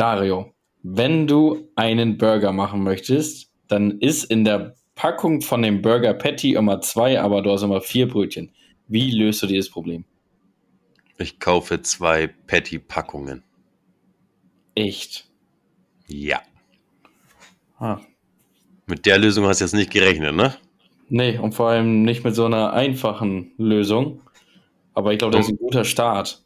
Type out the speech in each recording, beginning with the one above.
Dario, wenn du einen Burger machen möchtest, dann ist in der Packung von dem Burger Patty immer zwei, aber du hast immer vier Brötchen. Wie löst du dieses Problem? Ich kaufe zwei Patty-Packungen. Echt? Ja. Ah. Mit der Lösung hast du jetzt nicht gerechnet, ne? Nee, und vor allem nicht mit so einer einfachen Lösung. Aber ich glaube, das ist ein guter Start.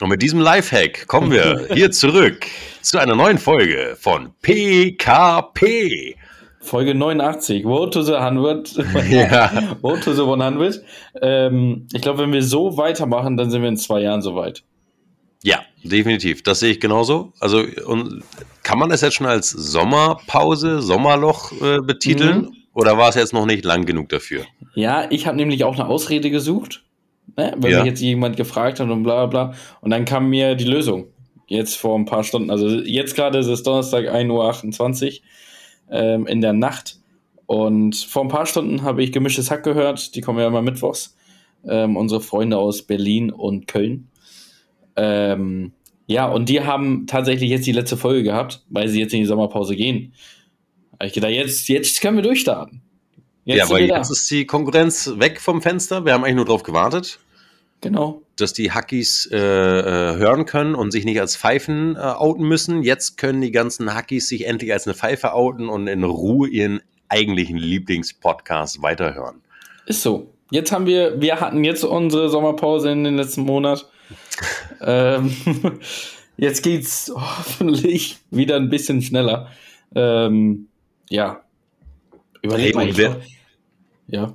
Und mit diesem Lifehack kommen wir hier zurück zu einer neuen Folge von PKP. Folge 89, Road to the 100. Ja. Road to the 100. Ähm, ich glaube, wenn wir so weitermachen, dann sind wir in zwei Jahren soweit. Ja, definitiv. Das sehe ich genauso. Also und kann man das jetzt schon als Sommerpause, Sommerloch äh, betiteln? Mhm. Oder war es jetzt noch nicht lang genug dafür? Ja, ich habe nämlich auch eine Ausrede gesucht, ne? weil Ja. mich jetzt jemand gefragt hat und bla bla bla. Und dann kam mir die Lösung. Jetzt vor ein paar Stunden. Also jetzt gerade ist es Donnerstag 1.28 Uhr ähm, in der Nacht. Und vor ein paar Stunden habe ich gemischtes Hack gehört. Die kommen ja immer mittwochs. Ähm, unsere Freunde aus Berlin und Köln. Ähm, ja, und die haben tatsächlich jetzt die letzte Folge gehabt, weil sie jetzt in die Sommerpause gehen. Hab Ich gedacht, jetzt, jetzt können wir durchstarten. Jetzt ja, weil jetzt ist die Konkurrenz weg vom Fenster. Wir haben eigentlich nur darauf gewartet, Genau. dass die Hackies äh, äh, hören können und sich nicht als Pfeifen äh, outen müssen. Jetzt können die ganzen Hackies sich endlich als eine Pfeife outen und in Ruhe ihren eigentlichen Lieblingspodcast weiterhören. Ist so. Jetzt haben wir, wir hatten jetzt unsere Sommerpause in den letzten Monat. ähm, jetzt geht's hoffentlich wieder ein bisschen schneller. Ähm, ja. Überleg Hey, mal. und Ich wer- glaub- ja.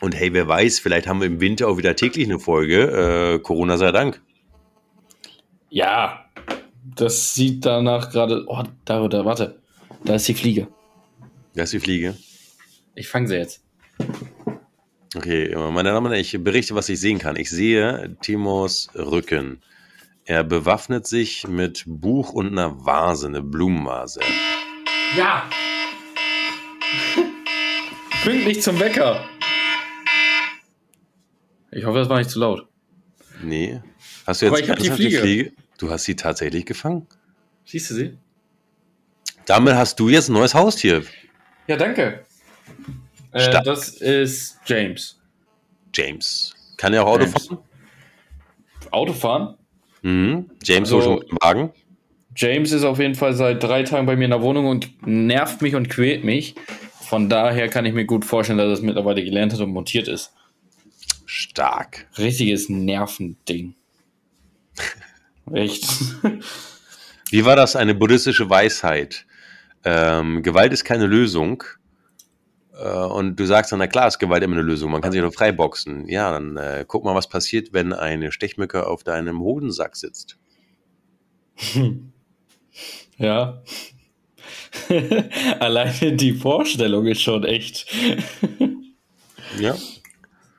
Und hey, wer weiß, vielleicht haben wir im Winter auch wieder täglich eine Folge. Äh, Corona sei Dank. Ja. Das sieht danach gerade. Oh, da, da, warte. Da ist die Fliege. Da ist die Fliege. Ich fange sie jetzt. Okay, meine Damen und Herren, ich berichte, was ich sehen kann. Ich sehe Timos Rücken. Er bewaffnet sich mit Buch und einer Vase, eine Blumenvase. Ja. Pünktlich zum Wecker. Ich hoffe, das war nicht zu laut. Nee. Hast du jetzt Aber ich hab die ernsthaft Fliege. Du hast sie tatsächlich gefangen? Siehst du sie? Damit hast du jetzt ein neues Haustier, Ja, danke. Äh, Stark. das ist James. James. Kann er auch Auto James. fahren? Autofahren? Mhm. James Also- schon Wagen. James ist auf jeden Fall seit drei Tagen bei mir in der Wohnung und nervt mich und quält mich. Von daher kann ich mir gut vorstellen, dass er es mittlerweile gelernt hat und montiert ist. Stark. Richtiges Nervending. Echt. Wie war das? Eine buddhistische Weisheit. Ähm, Gewalt ist keine Lösung. Äh, und du sagst dann, na klar ist Gewalt immer eine Lösung. Man kann sich doch freiboxen. Ja, dann äh, guck mal, was passiert, wenn eine Stechmücke auf deinem Hodensack sitzt. ja. Alleine die Vorstellung ist schon echt. Ja.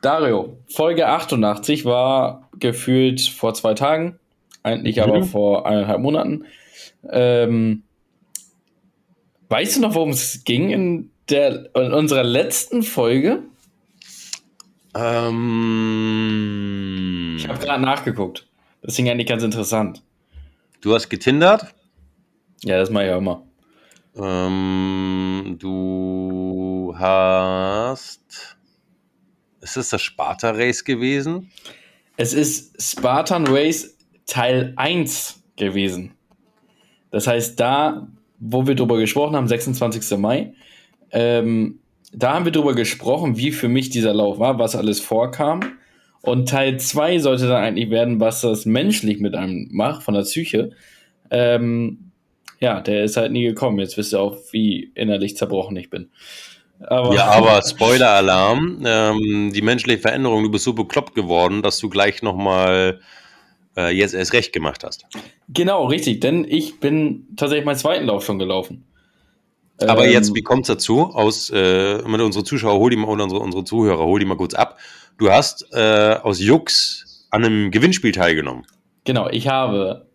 Dario, Folge 88 war gefühlt vor zwei Tagen, eigentlich Mhm. aber vor eineinhalb Monaten. Ähm, weißt du noch, worum es ging in, der, in unserer letzten Folge? Ähm, Ich habe gerade nachgeguckt. Das ging eigentlich ganz interessant. du hast getindert. Ja, das mache ich ja immer. Ähm, du hast. Ist das das Sparta-Race gewesen? Es ist Spartan Race Teil 1 gewesen. Das heißt, da, wo wir drüber gesprochen haben, 26. Mai, ähm, da haben wir drüber gesprochen, wie für mich dieser Lauf war, was alles vorkam. Und Teil 2 sollte dann eigentlich werden, was das menschlich mit einem macht, von der Psyche. Ähm, ja, der ist halt nie gekommen. Jetzt wisst ihr auch, wie innerlich zerbrochen ich bin. Aber, Ja, aber Spoiler-Alarm. Ähm, die menschliche Veränderung, du bist so bekloppt geworden, dass du gleich nochmal äh, jetzt erst recht gemacht hast. Genau, richtig, denn ich bin tatsächlich meinen zweiten Lauf schon gelaufen. Aber Ähm, jetzt, wie kommt es dazu? Aus, äh, mit unsere Zuschauer, hol die mal, oder unsere, unsere Zuhörer, hol die mal kurz ab. Du hast äh, aus Jux an einem Gewinnspiel teilgenommen. Genau, ich habe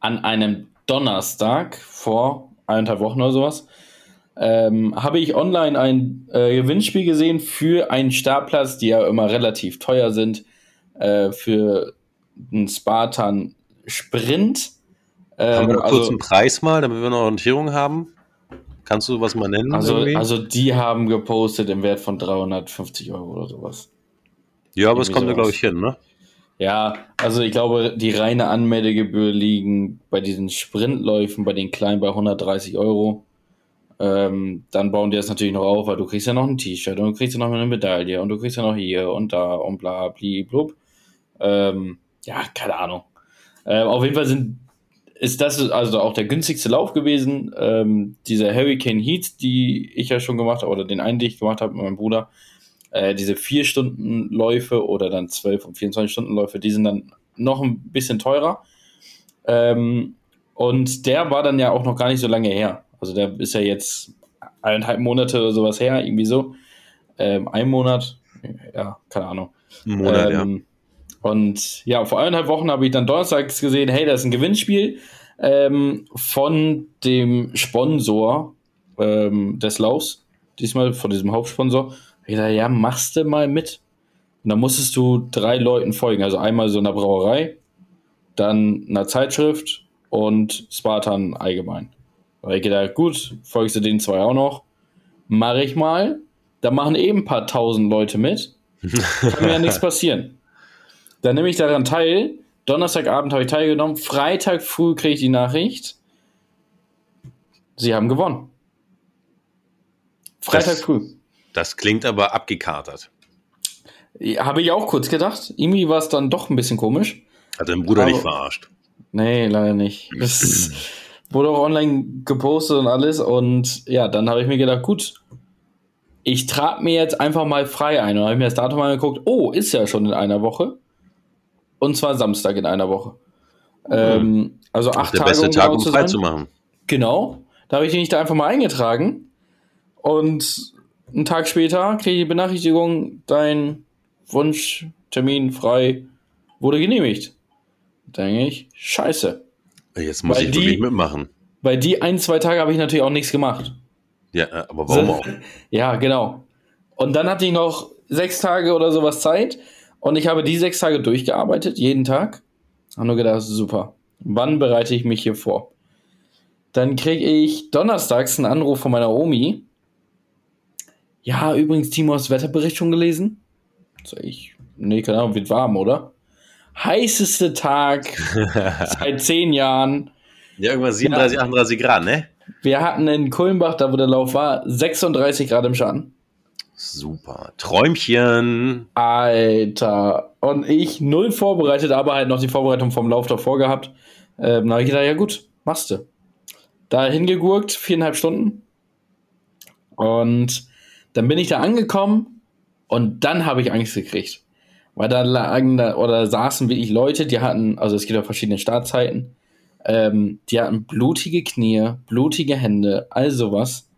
an einem Donnerstag vor eineinhalb Wochen oder sowas, ähm, habe ich online ein äh, Gewinnspiel gesehen für einen Startplatz, die ja immer relativ teuer sind, äh, für einen Spartan Sprint haben wir Ähm, noch kurz einen Preis mal, damit wir eine Orientierung haben? Kannst du was mal nennen? also, irgendwie? also die haben gepostet im Wert von 350 Euro oder sowas. ja, aber es kommt ja, glaube ich, hin, ne? Ja, also ich glaube, die reine Anmeldegebühr liegen bei diesen Sprintläufen, bei den kleinen bei 130 Euro. Ähm, dann bauen die das natürlich noch auf, weil du kriegst ja noch ein T-Shirt und du kriegst ja noch eine Medaille und du kriegst ja noch hier und da und bla bli blub. Ähm, ja, keine Ahnung. Ähm, auf jeden Fall sind, ist das also auch der günstigste Lauf gewesen. Ähm, dieser Hurricane Heat, die ich ja schon gemacht habe, oder den einen, den ich gemacht habe mit meinem Bruder, äh, diese 4-Stunden-Läufe oder dann 12 und 24-Stunden-Läufe, die sind dann noch ein bisschen teurer. Ähm, und der war dann ja auch noch gar nicht so lange her. Also der ist ja jetzt eineinhalb Monate oder sowas her, irgendwie so. Ähm, ein Monat, ja, keine Ahnung. Ein Monat, ja. Ähm, Und ja, vor eineinhalb Wochen habe ich dann donnerstags gesehen, hey, das ist ein Gewinnspiel ähm, von dem Sponsor ähm, des Laufs, diesmal von diesem Hauptsponsor. Ich dachte, ja, machst du mal mit. Und dann musstest du drei Leuten folgen. Also einmal so einer Brauerei, dann einer Zeitschrift und Spartan allgemein. Da ich gedacht, gut, folgst du den zwei auch noch. Mache ich mal. Da machen eben ein paar tausend Leute mit. Kann mir ja nichts passieren. Dann nehme ich daran teil. Donnerstagabend habe ich teilgenommen. Freitag früh kriege ich die Nachricht. Sie haben gewonnen. Freitag Das- früh. Das klingt aber abgekatert. Habe ich auch kurz gedacht. Irgendwie war es dann doch ein bisschen komisch. Hat dein Bruder Aber- nicht verarscht. Nee, leider nicht. Das wurde auch online gepostet und alles. Und ja, dann habe ich mir gedacht, gut, ich trage mir jetzt einfach mal frei ein. Und habe ich mir das Datum angeguckt. Oh, ist ja schon in einer Woche. Und zwar Samstag in einer Woche. Ähm, also Das acht ist der Tage, beste um Tag, genau um frei zu machen. Genau. Da habe ich mich da einfach mal eingetragen. Und einen Tag später kriege ich die Benachrichtigung, dein Wunschtermin frei wurde genehmigt. Da denke ich, scheiße. Jetzt muss Weil ich die- wirklich mitmachen. Weil die ein, zwei Tage habe ich natürlich auch nichts gemacht. Ja, äh, aber warum auch? Ja, genau. Und dann hatte ich noch sechs Tage oder sowas Zeit. Und ich habe die sechs Tage durchgearbeitet, jeden Tag. Habe nur gedacht, super. Wann bereite ich mich hier vor? Dann kriege ich donnerstags einen Anruf von meiner Omi. Ja, übrigens, Timo, hast du das Wetterbericht schon gelesen? Sag ich, nee, keine Ahnung, wird warm, oder? Heißeste Tag seit zehn Jahren. Ja, irgendwann 37, 38 Grad, ne? Wir hatten in Kulmbach, da wo der Lauf war, 36 Grad im Schatten. Super. Träumchen. Alter. Und ich null vorbereitet, aber halt noch die Vorbereitung vom Lauf davor gehabt. Ähm, da habe ich gedacht, ja gut, machst du. Da hingegurkt, viereinhalb Stunden. Und dann bin ich da angekommen und dann habe ich Angst gekriegt. Weil da lagen da oder saßen wirklich Leute, die hatten, also es gibt ja verschiedene Startzeiten, ähm, die hatten blutige Knie, blutige Hände, all sowas.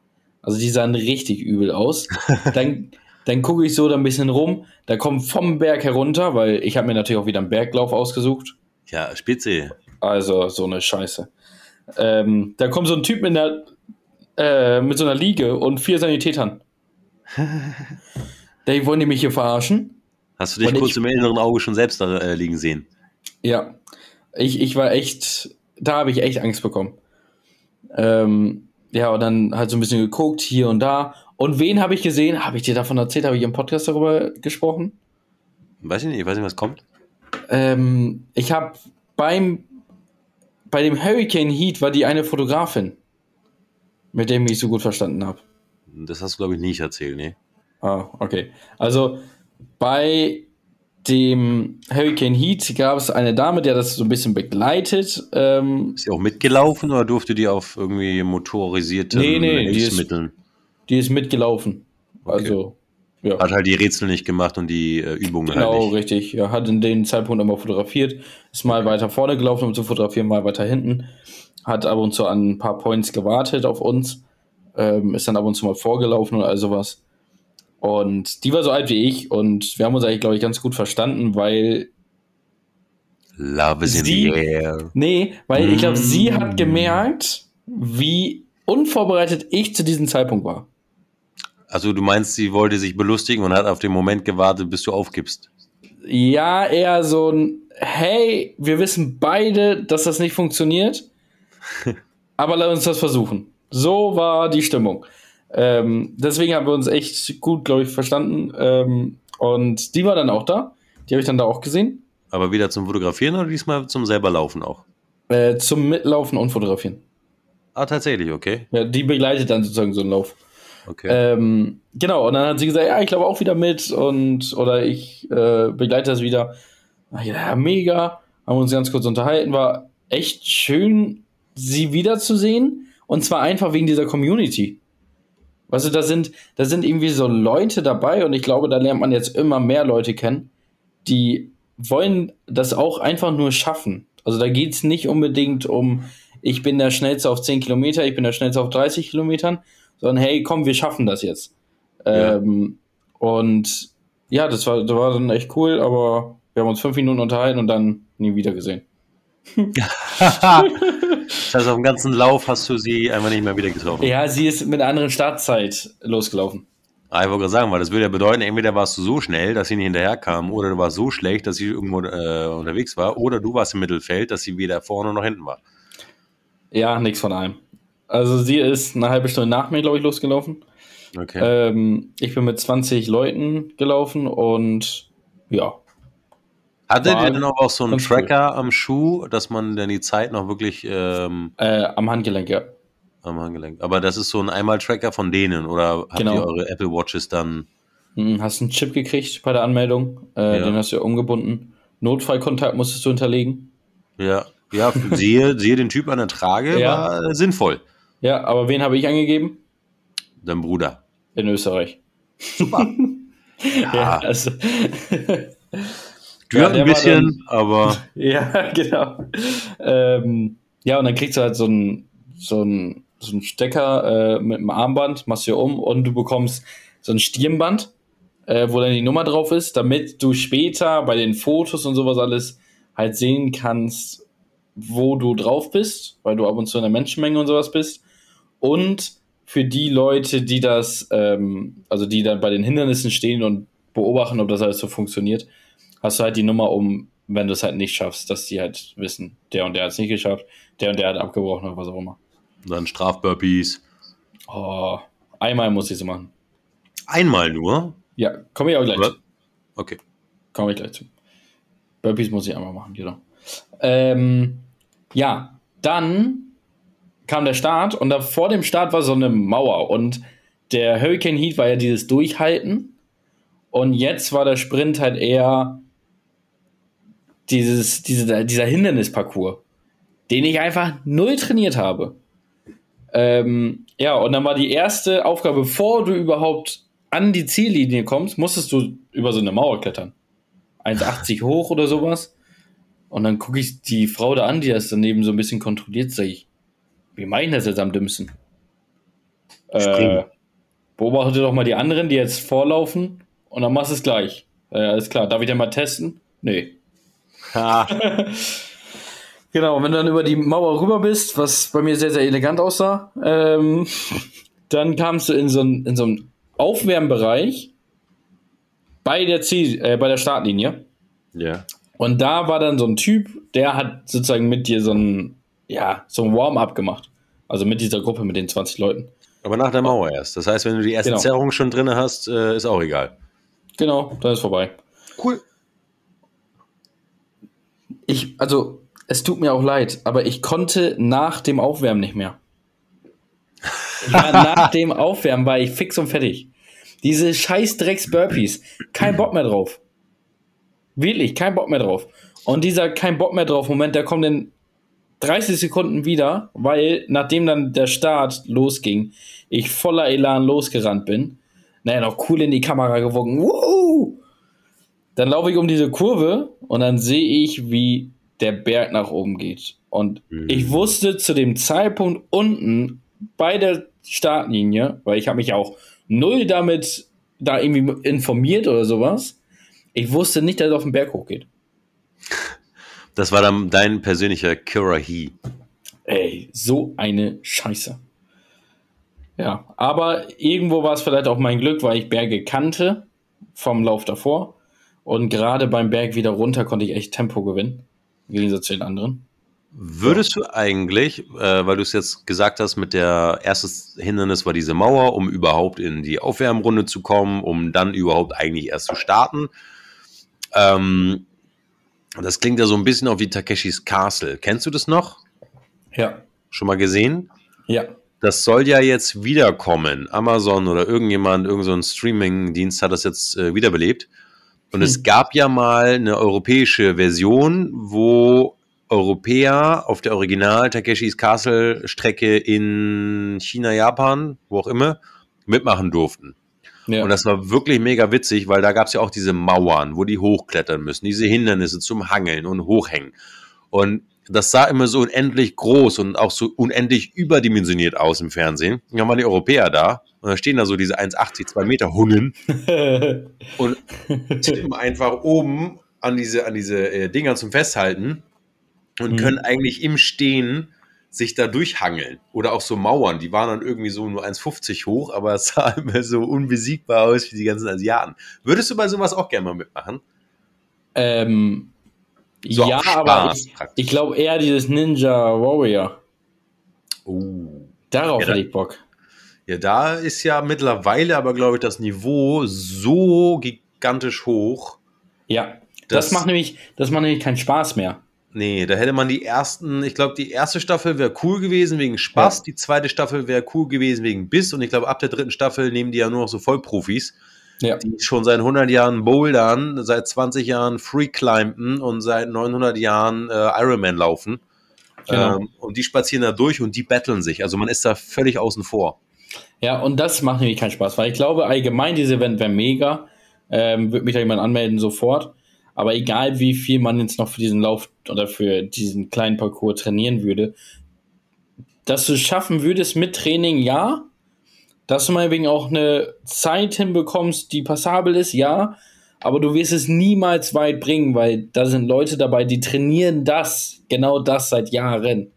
Also die sahen richtig übel aus. dann dann gucke ich so da ein bisschen rum. Da kommt vom Berg herunter, weil ich habe mir natürlich auch wieder einen Berglauf ausgesucht. Ja, Spitze. Also so eine Scheiße. Ähm, da kommt so ein Typ mit, einer, äh, mit so einer Liege und vier Sanitätern. Die wollen die mich hier verarschen. Hast du dich Und kurz ich- im inneren Auge schon selbst da äh, liegen sehen? Ja. Ich, ich war echt, da habe ich echt Angst bekommen. Ähm, ja, und dann halt so ein bisschen geguckt, hier und da. Und wen habe ich gesehen? Habe ich dir davon erzählt? Habe ich im Podcast darüber gesprochen? Weiß ich nicht, ich weiß nicht, was kommt. Ähm, ich habe beim bei dem Hurricane Heat war die eine Fotografin, mit der ich mich so gut verstanden habe. Das hast du, glaube ich, nicht erzählt, ne? Ah, okay. Also bei dem Hurricane Heat gab es eine Dame, die hat das so ein bisschen begleitet. Ähm, Ist sie auch mitgelaufen oder durfte die auf irgendwie motorisierten Nee, nee, die ist- Hilfsmitteln? die ist mitgelaufen. Also, ja. Hat halt die Rätsel nicht gemacht und die äh, Übungen Genau, halt nicht. richtig. Ja, hat in dem Zeitpunkt immer fotografiert, ist mal weiter vorne gelaufen, um zu fotografieren, mal weiter hinten. Hat ab und zu an ein paar Points gewartet auf uns. Ähm, ist dann ab und zu mal vorgelaufen oder all sowas. Und die war so alt wie ich und wir haben uns eigentlich, glaube ich, ganz gut verstanden, weil. Love is in Sie- the air. Nee, weil ich glaube, sie Mm. hat gemerkt, wie unvorbereitet ich zu diesem Zeitpunkt war. Also du meinst, sie wollte sich belustigen und hat auf den Moment gewartet, bis du aufgibst. Ja, eher so ein, hey, wir wissen beide, dass das nicht funktioniert. Aber lass uns das versuchen. So war die Stimmung. Ähm, deswegen haben wir uns echt gut, glaube ich, verstanden. Ähm, und die war dann auch da. Die habe ich dann da auch gesehen. Aber wieder zum Fotografieren oder diesmal zum selber Laufen auch? Äh, zum Mitlaufen und Fotografieren. Ah, tatsächlich, okay. Ja, die begleitet dann sozusagen so einen Lauf. Okay. Ähm, genau, und dann hat sie gesagt, ja, ich glaube auch wieder mit und oder ich äh, begleite das wieder. Ja, mega. Haben uns ganz kurz unterhalten. War echt schön, sie wiederzusehen. Und zwar einfach wegen dieser Community. Weißt du, da sind, da sind irgendwie so Leute dabei und ich glaube, da lernt man jetzt immer mehr Leute kennen, die wollen das auch einfach nur schaffen. Also da geht es nicht unbedingt um, ich bin der Schnellste auf 10 Kilometer, ich bin der Schnellste auf 30 Kilometern, sondern hey, komm, wir schaffen das jetzt. Ja. Ähm, und ja, das war, das war dann echt cool, aber wir haben uns fünf Minuten unterhalten und dann nie wieder gesehen. Das heißt, auf dem ganzen Lauf hast du sie einfach nicht mehr wieder getroffen. Ja, sie ist mit einer anderen Startzeit losgelaufen. Ah, ich wollte gerade sagen, weil das würde ja bedeuten, entweder warst du so schnell, dass sie nicht hinterherkam, oder du warst so schlecht, dass sie irgendwo äh, unterwegs war, oder du warst im Mittelfeld, dass sie weder vorne noch hinten war. Ja, nichts von allem. Also sie ist eine halbe Stunde nach mir, glaube ich, losgelaufen. Okay. Ähm, ich bin mit 20 Leuten gelaufen und ja. Hattet ihr denn auch so einen Tracker am Schuh, dass man dann die Zeit noch wirklich ähm, äh, am Handgelenk, ja. Am Handgelenk. Aber das ist so ein Einmal-Tracker von denen oder habt genau. ihr eure Apple Watches dann? Hm, hast einen Chip gekriegt bei der Anmeldung, äh, ja. den hast du ja umgebunden. Notfallkontakt musstest du hinterlegen. Ja, ja, sehe, sehe den Typ an der Trage, ja. war sinnvoll. Ja, aber wen habe ich angegeben? Dein Bruder. In Österreich. Super. ja. ja, also. Du ja, ein bisschen, dann, aber. Ja, genau. Ähm, ja, und dann kriegst du halt so einen so ein, so ein Stecker äh, mit einem Armband, machst du um und du bekommst so ein Stirnband, äh, wo dann die Nummer drauf ist, damit du später bei den Fotos und sowas alles halt sehen kannst, wo du drauf bist, weil du ab und zu in der Menschenmenge und sowas bist. Und für die Leute, die das, ähm, also die dann bei den Hindernissen stehen und beobachten, ob das alles so funktioniert, hast du halt die Nummer um, wenn du es halt nicht schaffst, dass die halt wissen, der und der hat es nicht geschafft, der und der hat abgebrochen oder was auch immer. dann Strafburpees. Oh, einmal muss ich sie machen. Einmal nur? Ja, komme ich auch gleich zu. Okay. Komme ich gleich zu. Burpees muss ich einmal machen, genau. Ähm, ja, dann kam der Start und da vor dem Start war so eine Mauer und der Hurricane Heat war ja dieses Durchhalten und jetzt war der Sprint halt eher dieses, diese, dieser Hindernisparcours, den ich einfach null trainiert habe. Ähm, ja, und dann war die erste Aufgabe, bevor du überhaupt an die Ziellinie kommst, musstest du über so eine Mauer klettern. 1,80 hoch oder sowas. Und dann gucke ich die Frau da an, die das daneben so ein bisschen kontrolliert, sage ich, wie meinen das jetzt am dümmsten? Äh, beobachte doch mal die anderen, die jetzt vorlaufen und dann machst du es gleich. Äh, alles klar, darf ich denn mal testen? Nee. genau, wenn du dann über die Mauer rüber bist, was bei mir sehr, sehr elegant aussah, ähm, dann kamst du in so einen so Aufwärmbereich bei der Ziel, äh, bei der Startlinie. Ja. Und da war dann so ein Typ, der hat sozusagen mit dir so ein, ja, so ein Warm-up gemacht. Also mit dieser Gruppe, mit den 20 Leuten. Aber nach der Mauer erst. Das heißt, wenn du die erste genau. Zerrung schon drin hast, äh, ist auch egal. Genau, dann ist vorbei. Cool. Ich, also, es tut mir auch leid, aber ich konnte nach dem Aufwärmen nicht mehr. Nach dem Aufwärmen war ich fix und fertig. Diese scheiß Drecks-Burpees. Kein Bock mehr drauf. Wirklich, kein Bock mehr drauf. Und dieser kein Bock mehr drauf Moment, der kommt in 30 Sekunden wieder, weil nachdem dann der Start losging, ich voller Elan losgerannt bin. Naja, noch cool in die Kamera gewunken. Woo! Dann laufe ich um diese Kurve und dann sehe ich, wie der Berg nach oben geht. Und mhm. ich wusste zu dem Zeitpunkt unten bei der Startlinie, weil ich habe mich auch null damit da irgendwie informiert oder sowas, ich wusste nicht, dass es auf den Berg hochgeht. Das war dann dein persönlicher Kirahi. Ey, so eine Scheiße. Ja, aber irgendwo war es vielleicht auch mein Glück, weil ich Berge kannte vom Lauf davor. Und gerade beim Berg wieder runter konnte ich echt Tempo gewinnen. Im Gegensatz zu den anderen. Würdest du eigentlich, äh, weil du es jetzt gesagt hast, mit der erstes Hindernis war diese Mauer, um überhaupt in die Aufwärmrunde zu kommen, um dann überhaupt eigentlich erst zu starten. Ähm, das klingt ja so ein bisschen auf wie Takeshis Castle. Kennst du das noch? Ja. Schon mal gesehen? Ja. Das soll ja jetzt wiederkommen. Amazon oder irgendjemand, irgendein so Streaming-Dienst hat das jetzt äh, wiederbelebt. Und hm. es gab ja mal eine europäische Version, wo Europäer auf der Original Takeshis Castle Strecke in China, Japan, wo auch immer, mitmachen durften. Ja. Und das war wirklich mega witzig, weil da gab es ja auch diese Mauern, wo die hochklettern müssen, diese Hindernisse zum Hangeln und Hochhängen. Und das sah immer so unendlich groß und auch so unendlich überdimensioniert aus im Fernsehen. Und dann waren die Europäer da und da stehen da so diese 1,80, 2 Meter Hunnen und tippen einfach oben an diese, an diese äh, Dinger zum Festhalten und mhm. können eigentlich im Stehen sich da durchhangeln. Oder auch so Mauern, die waren dann irgendwie so nur 1,50 hoch, aber es sah immer so unbesiegbar aus wie die ganzen Asiaten. Würdest du bei sowas auch gerne mal mitmachen? Ähm, so ja, aber ich, ich glaube eher dieses Ninja Warrior. Oh. Darauf ja, hätte ich Bock. Ja, da ist ja mittlerweile aber, glaube ich, das Niveau so gigantisch hoch. Ja, das macht nämlich, das macht nämlich keinen Spaß mehr. Nee, da hätte man die ersten, ich glaube, die erste Staffel wäre cool gewesen wegen Spaß, ja. die zweite Staffel wäre cool gewesen wegen Biss und ich glaube, ab der dritten Staffel nehmen die ja nur noch so Vollprofis, ja. die schon seit 100 Jahren bouldern, seit 20 Jahren Free-Climben und seit 900 Jahren äh, Ironman laufen. Genau. Ähm, und die spazieren da durch und die battlen sich. Also man ist da völlig außen vor. Ja, und das macht nämlich keinen Spaß, weil ich glaube, allgemein dieses Event wäre mega. Ähm, Würde mich da jemand anmelden sofort. Aber egal, wie viel man jetzt noch für diesen Lauf oder für diesen kleinen Parcours trainieren würde, dass du es schaffen würdest mit Training, ja. Dass du meinetwegen auch eine Zeit hinbekommst, die passabel ist, ja. Aber du wirst es niemals weit bringen, weil da sind Leute dabei, die trainieren das, genau das seit Jahren.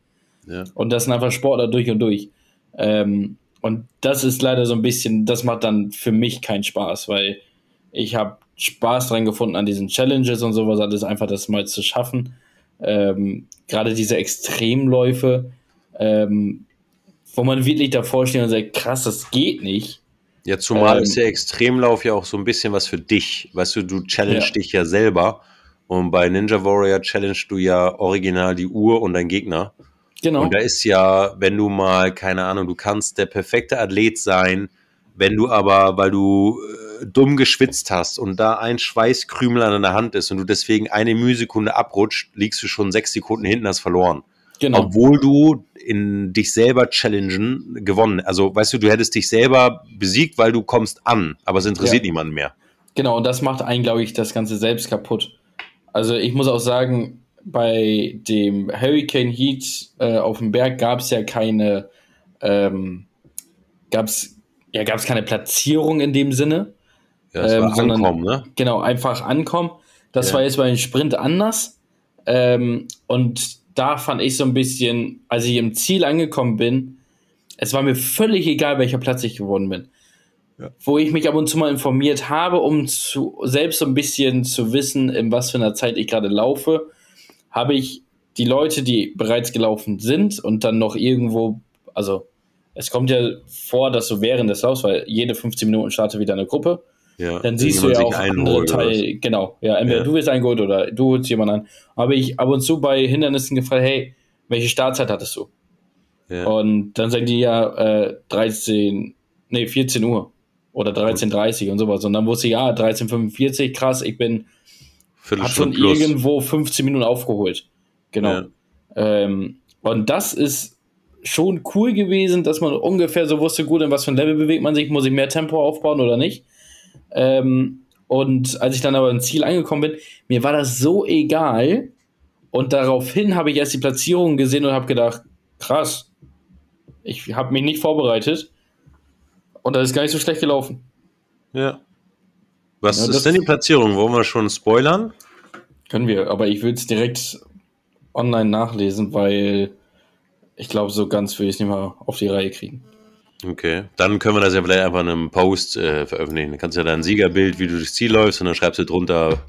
Ja. Und das sind einfach Sportler durch und durch. Ähm, und das ist leider so ein bisschen, das macht dann für mich keinen Spaß, weil ich habe Spaß dran gefunden an diesen Challenges und sowas, alles einfach das mal zu schaffen. Ähm, Gerade diese Extremläufe, ähm, wo man wirklich davor steht und sagt, krass, das geht nicht. Ja, zumal ähm, ist der Extremlauf ja auch so ein bisschen was für dich. Weißt du, du challenge ja. dich ja selber. Und bei Ninja Warrior challenge du ja original die Uhr und dein Gegner. Genau. Und da ist ja, wenn du mal, keine Ahnung, du kannst der perfekte Athlet sein, wenn du aber, weil du äh, dumm geschwitzt hast und da ein Schweißkrümel an deiner Hand ist und du deswegen eine Mühsekunde abrutscht, liegst du schon sechs Sekunden hinten, hast verloren. Genau. Obwohl du in dich selber challengen gewonnen. Also, weißt du, du hättest dich selber besiegt, weil du kommst an, aber es interessiert ja. niemanden mehr. Genau, und das macht einen, glaube ich, das Ganze selbst kaputt. Also, ich muss auch sagen, bei dem Hurricane Heat äh, auf dem Berg gab es ja keine, ähm, gab es ja, gab es keine Platzierung in dem Sinne. Ja, das ähm, war sondern, ankommen, ne? Genau, einfach ankommen. Das ja. war jetzt bei dem Sprint anders. Ähm, und da fand ich so ein bisschen, als ich im Ziel angekommen bin, es war mir völlig egal, welcher Platz ich geworden bin. Ja. Wo ich mich ab und zu mal informiert habe, um zu, selbst so ein bisschen zu wissen, in was für einer Zeit ich gerade laufe, habe ich die Leute, die bereits gelaufen sind und dann noch irgendwo, also es kommt ja vor, dass du während des Laufs, weil jede 15 Minuten startet wieder eine Gruppe, ja, dann siehst du ja auch andere Teile. Genau, ja, entweder ja. du wirst eingeholt oder du holst jemanden an. Habe ich ab und zu bei Hindernissen gefragt, hey, welche Startzeit hattest du? Ja. Und dann sagen die ja äh, 13, nee, 14 Uhr oder 13.30 und sowas. Und dann wusste ich, ja, 13.45, krass, ich bin hab schon plus. irgendwo 15 Minuten aufgeholt. Genau. Ähm, und das ist schon cool gewesen, dass man ungefähr so wusste, gut, in was für ein Level bewegt man sich, muss ich mehr Tempo aufbauen oder nicht. Ähm, und als ich dann aber ins Ziel angekommen bin, mir war das so egal. Und daraufhin habe ich erst die Platzierung gesehen und habe gedacht, krass, ich habe mich nicht vorbereitet. Und das ist gar nicht so schlecht gelaufen. Ja. Was ja, ist denn die Platzierung? Wollen wir schon spoilern? Können wir, aber ich will es direkt online nachlesen, weil ich glaube, so ganz will ich es nicht mal auf die Reihe kriegen. Okay, dann können wir das ja vielleicht einfach in einem Post äh, veröffentlichen. Dann kannst du ja dein Siegerbild, wie du durchs Ziel läufst, und dann schreibst du drunter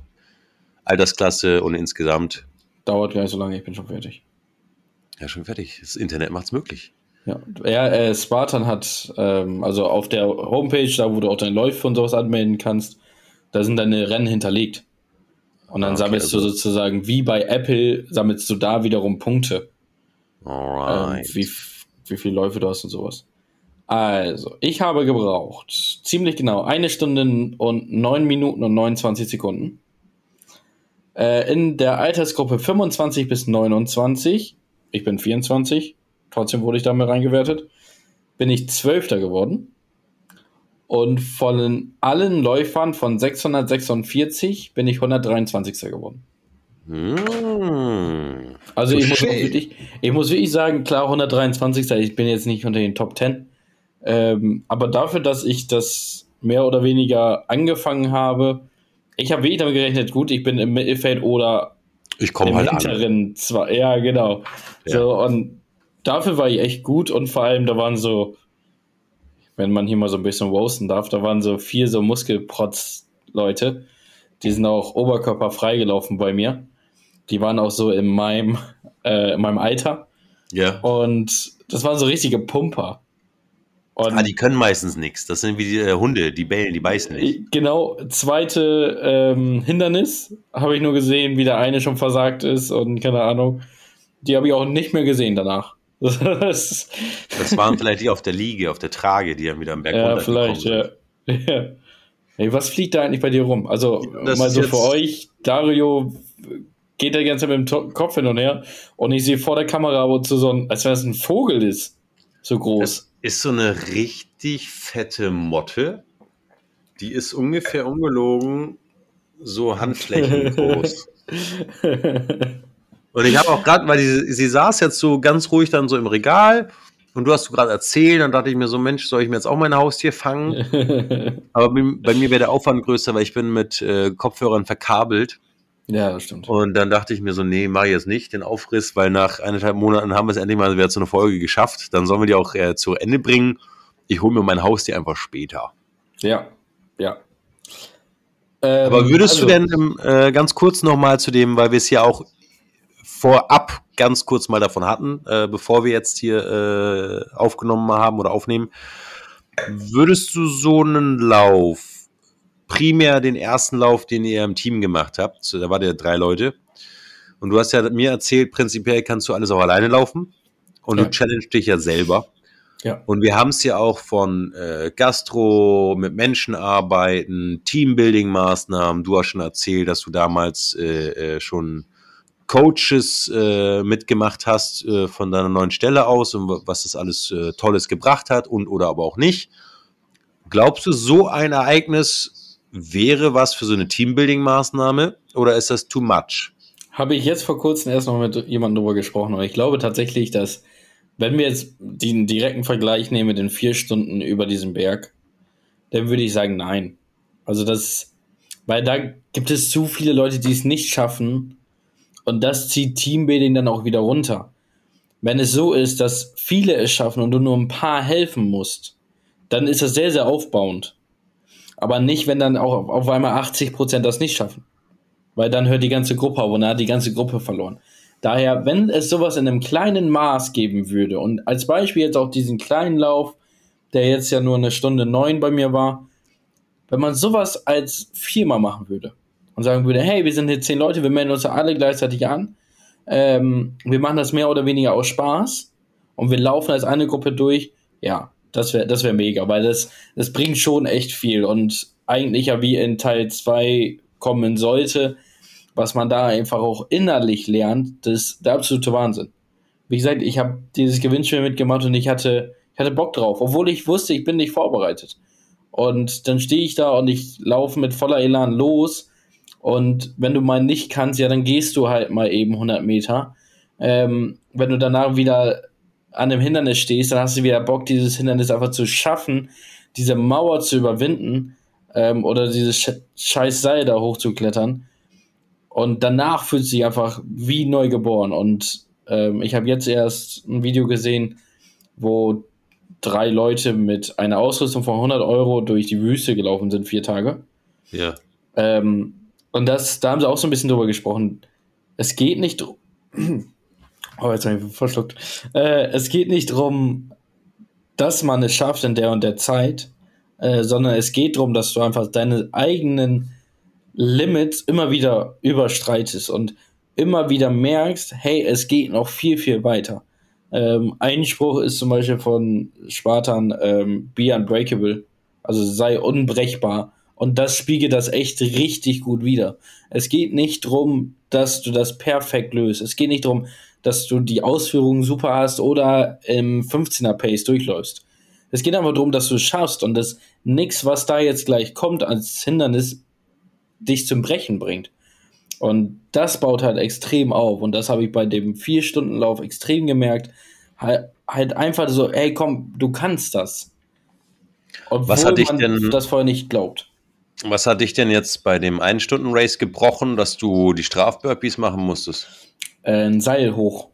Altersklasse und insgesamt. Dauert gar nicht so lange, ich bin schon fertig. Ja, schon fertig. Das Internet macht es möglich. Ja, ja äh, Spartan hat, ähm, also auf der Homepage, da wo du auch deine Läufe und sowas anmelden kannst, da sind deine Rennen hinterlegt. Und dann okay, sammelst also. du sozusagen, wie bei Apple, sammelst du da wiederum Punkte. Alright. Ähm, wie, wie viele Läufe du hast und sowas. Also, ich habe gebraucht ziemlich genau eine Stunde und neun Minuten und 29 Sekunden. Äh, in der Altersgruppe 25 bis 29, ich bin 24, trotzdem wurde ich da mal reingewertet, bin ich Zwölfter geworden. Und von allen Läufern von 646 bin ich 123. geworden. Mmh, also ich muss, wirklich, ich muss wirklich sagen, klar 123. Ich bin jetzt nicht unter den Top 10. Ähm, aber dafür, dass ich das mehr oder weniger angefangen habe, ich habe wirklich damit gerechnet, gut, ich bin im Mittelfeld oder ich komme halt hinteren an. Zwar, ja, genau. Ja. So, und dafür war ich echt gut und vor allem, da waren so, wenn man hier mal so ein bisschen roasten darf, da waren so vier so Muskelprotz-Leute, die sind auch oberkörperfrei gelaufen bei mir. Die waren auch so in meinem, äh, in meinem Alter. Ja. Und das waren so richtige Pumper. Und ah, die können meistens nichts. Das sind wie die äh, Hunde, die bellen, die beißen nicht. Genau, zweite ähm, Hindernis habe ich nur gesehen, wie der eine schon versagt ist und keine Ahnung. Die habe ich auch nicht mehr gesehen danach. das, das waren vielleicht die auf der Liege, auf der Trage, die dann wieder am Berg Ja, vielleicht, ja. ja. Hey, was fliegt da eigentlich bei dir rum? Also, das mal so für euch, Dario geht der ganze mit dem Kopf hin und her und ich sehe vor der Kamera, wo zu so ein, als wenn es ein Vogel ist. So groß. Das ist so eine richtig fette Motte. Die ist ungefähr ungelogen so Handflächen groß. Und ich habe auch gerade, weil die, sie saß jetzt so ganz ruhig dann so im Regal und du hast du gerade erzählt, dann dachte ich mir so, Mensch, soll ich mir jetzt auch mein Haustier fangen? Aber bei, bei mir wäre der Aufwand größer, weil ich bin mit äh, Kopfhörern verkabelt. Ja, das stimmt. Und dann dachte ich mir so, nee, mach ich jetzt nicht den Aufriss, weil nach eineinhalb Monaten haben wir es endlich mal wieder zu einer Folge geschafft. Dann sollen wir die auch äh, zu Ende bringen. Ich hole mir mein Haustier einfach später. Ja, ja. Ähm, Aber würdest also, du denn äh, ganz kurz nochmal zu dem, weil wir es ja auch vorab ganz kurz mal davon hatten, äh, bevor wir jetzt hier äh, aufgenommen haben oder aufnehmen, würdest du so einen Lauf primär den ersten Lauf, den ihr im Team gemacht habt. Da war der drei Leute. Und du hast ja mir erzählt, prinzipiell kannst du alles auch alleine laufen. Und ja. du challenge dich ja selber. Ja. Und wir haben es ja auch von äh, Gastro, mit Menschen arbeiten, Teambuilding-Maßnahmen. Du hast schon erzählt, dass du damals äh, äh, schon Coaches äh, mitgemacht hast äh, von deiner neuen Stelle aus und was das alles äh, Tolles gebracht hat und oder aber auch nicht. Glaubst du, so ein Ereignis wäre was für so eine Teambuilding-Maßnahme oder ist das too much? Habe ich jetzt vor kurzem erst noch mit jemandem drüber gesprochen, aber ich glaube tatsächlich, dass, wenn wir jetzt den direkten Vergleich nehmen mit den vier Stunden über diesem Berg, dann würde ich sagen, nein. Also das, weil da gibt es zu viele Leute, die es nicht schaffen und das zieht Teambuilding dann auch wieder runter. Wenn es so ist, dass viele es schaffen und du nur ein paar helfen musst, dann ist das sehr, sehr aufbauend. Aber nicht, wenn dann auch auf einmal 80 Prozent das nicht schaffen. Weil dann hört die ganze Gruppe auf und dann hat die ganze Gruppe verloren. Daher, wenn es sowas in einem kleinen Maß geben würde und als Beispiel jetzt auch diesen kleinen Lauf, der jetzt ja nur eine Stunde neun bei mir war, wenn man sowas als Firma machen würde und sagen würde, hey, wir sind hier zehn Leute, wir melden uns alle gleichzeitig an, ähm, wir machen das mehr oder weniger aus Spaß und wir laufen als eine Gruppe durch, ja, das wäre das wär mega, weil das, das bringt schon echt viel und eigentlich ja wie in Teil 2 kommen sollte, was man da einfach auch innerlich lernt, das ist der absolute Wahnsinn. Wie gesagt, ich habe dieses Gewinnspiel mitgemacht und ich hatte, ich hatte Bock drauf, obwohl ich wusste, ich bin nicht vorbereitet. Und dann stehe ich da und ich laufe mit voller Elan los. Und wenn du mal nicht kannst, ja, dann gehst du halt mal eben 100 Meter. Ähm, wenn du danach wieder an einem Hindernis stehst, dann hast du wieder Bock, dieses Hindernis einfach zu schaffen, diese Mauer zu überwinden ähm, oder dieses scheiß Seil da hochzuklettern. Und danach fühlt sich einfach wie neu geboren. Und ähm, ich habe jetzt erst ein Video gesehen, wo drei Leute mit einer Ausrüstung von 100 Euro durch die Wüste gelaufen sind, vier Tage. Ja. Ähm, und das, da haben sie auch so ein bisschen drüber gesprochen. Es geht nicht Oh, jetzt habe ich verschluckt. Äh, es geht nicht darum, dass man es schafft in der und der Zeit, äh, sondern es geht darum, dass du einfach deine eigenen Limits immer wieder überstreitest und immer wieder merkst, hey, es geht noch viel, viel weiter. Ähm, ein Spruch ist zum Beispiel von Spartan, ähm, be unbreakable, also sei unbrechbar. Und das spiegelt das echt richtig gut wider. Es geht nicht darum, dass du das perfekt löst. Es geht nicht darum, dass du die Ausführungen super hast oder im 15er Pace durchläufst. Es geht einfach darum, dass du es schaffst und dass nichts, was da jetzt gleich kommt als Hindernis, dich zum Brechen bringt. Und das baut halt extrem auf. Und das habe ich bei dem Vier-Stunden-Lauf extrem gemerkt. Halt, halt einfach so, ey, komm, du kannst das. Obwohl was hat dich denn, das vorher nicht glaubt. Was hat dich denn jetzt bei dem Ein-Stunden-Race gebrochen, dass du die Strafburpees machen musstest? Äh, ein Seil hoch.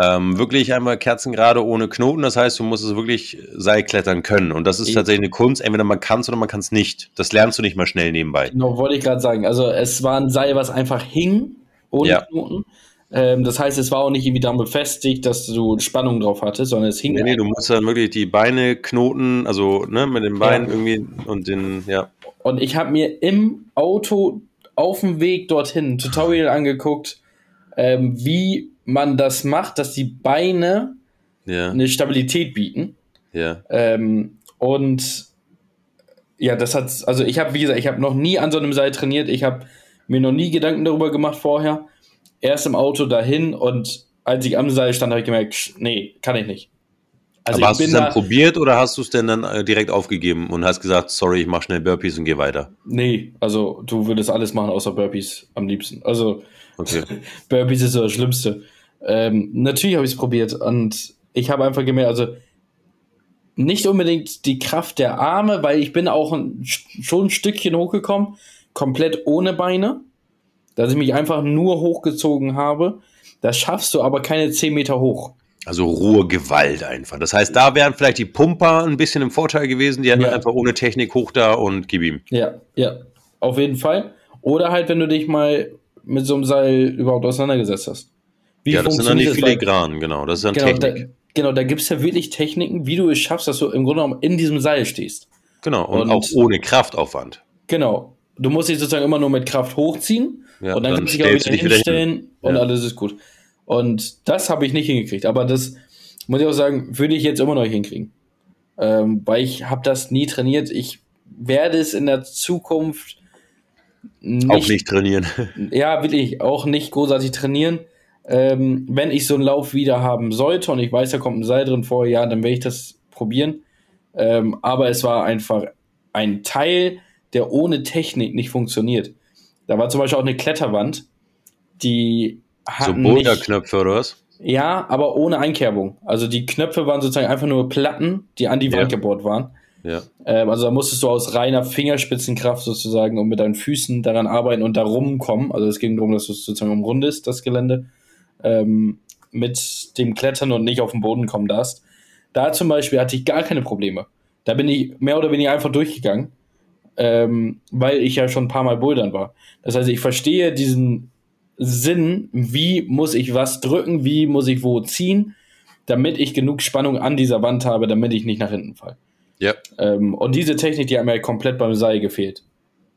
Ähm, wirklich einmal kerzengerade ohne Knoten, das heißt, du musst es wirklich Seilklettern können. Und das ist ich tatsächlich eine Kunst, entweder man kann es oder man kann es nicht. Das lernst du nicht mal schnell nebenbei. Genau, wollte ich gerade sagen. Also es war ein Seil, was einfach hing, ohne ja. Knoten. Ähm, das heißt, es war auch nicht irgendwie daran befestigt, dass du Spannung drauf hattest, sondern es hing. Nee, nee, du musst dann wirklich die Beine knoten, also ne, mit den Beinen ja. irgendwie und den, ja. Und ich habe mir im Auto auf dem Weg dorthin ein Tutorial angeguckt, ähm, wie man das macht, dass die Beine ja. eine Stabilität bieten. Ja. Ähm, und ja, das hat, also ich habe, wie gesagt, ich habe noch nie an so einem Seil trainiert. Ich habe mir noch nie Gedanken darüber gemacht vorher. Erst im Auto dahin und als ich am Seil stand, habe ich gemerkt, nee, kann ich nicht. Also Aber hast du es dann probiert oder hast du es denn dann äh, direkt aufgegeben und hast gesagt, sorry, ich mache schnell Burpees und gehe weiter? Nee, also du würdest alles machen außer Burpees am liebsten. Also okay. Burpees ist so das Schlimmste. Ähm, natürlich habe ich es probiert und ich habe einfach gemerkt, also nicht unbedingt die Kraft der Arme, weil ich bin auch ein, schon ein Stückchen hochgekommen, komplett ohne Beine, dass ich mich einfach nur hochgezogen habe. Das schaffst du aber keine 10 Meter hoch. Also rohe Gewalt einfach. Das heißt, da wären vielleicht die Pumper ein bisschen im Vorteil gewesen. Die hätten ja. einfach ohne Technik hoch da und gib ihm. Ja, ja, auf jeden Fall. Oder halt, wenn du dich mal mit so einem Seil überhaupt auseinandergesetzt hast. Wie ja, das sind dann die Filigranen, genau. Das ist dann genau, Technik. Da, genau, da gibt es ja wirklich Techniken, wie du es schaffst, dass du im Grunde genommen in diesem Seil stehst. Genau, und, und auch ohne Kraftaufwand. Genau. Du musst dich sozusagen immer nur mit Kraft hochziehen ja, und dann, dann kannst du dich auch wieder hinstellen hin. und ja. alles ist gut. Und das habe ich nicht hingekriegt. Aber das, muss ich auch sagen, würde ich jetzt immer noch hinkriegen. Ähm, weil ich habe das nie trainiert. Ich werde es in der Zukunft nicht, auch nicht trainieren. Ja, will ich auch nicht großartig trainieren. Ähm, wenn ich so einen Lauf wieder haben sollte und ich weiß, da kommt ein Seil drin vor, ja, dann werde ich das probieren. Ähm, aber es war einfach ein Teil, der ohne Technik nicht funktioniert. Da war zum Beispiel auch eine Kletterwand, die so Boulderknöpfe oder was? Ja, aber ohne Einkerbung. Also die Knöpfe waren sozusagen einfach nur Platten, die an die Wand ja. gebohrt waren. Ja. Ähm, also da musstest du aus reiner Fingerspitzenkraft sozusagen und mit deinen Füßen daran arbeiten und da rumkommen. Also es ging darum, dass du es sozusagen umrundest, das Gelände, ähm, mit dem Klettern und nicht auf den Boden kommen darfst. Da zum Beispiel hatte ich gar keine Probleme. Da bin ich mehr oder weniger einfach durchgegangen, ähm, weil ich ja schon ein paar Mal bouldern war. Das heißt, ich verstehe diesen Sinn, wie muss ich was drücken, wie muss ich wo ziehen, damit ich genug Spannung an dieser Wand habe, damit ich nicht nach hinten falle. Ja. Ähm, und diese Technik, die hat mir komplett beim Seil gefehlt.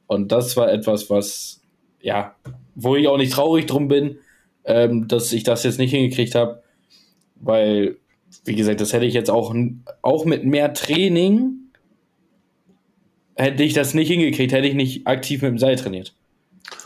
Und das war etwas, was, ja, wo ich auch nicht traurig drum bin, ähm, dass ich das jetzt nicht hingekriegt habe, weil, wie gesagt, das hätte ich jetzt auch, auch mit mehr Training, hätte ich das nicht hingekriegt, hätte ich nicht aktiv mit dem Seil trainiert.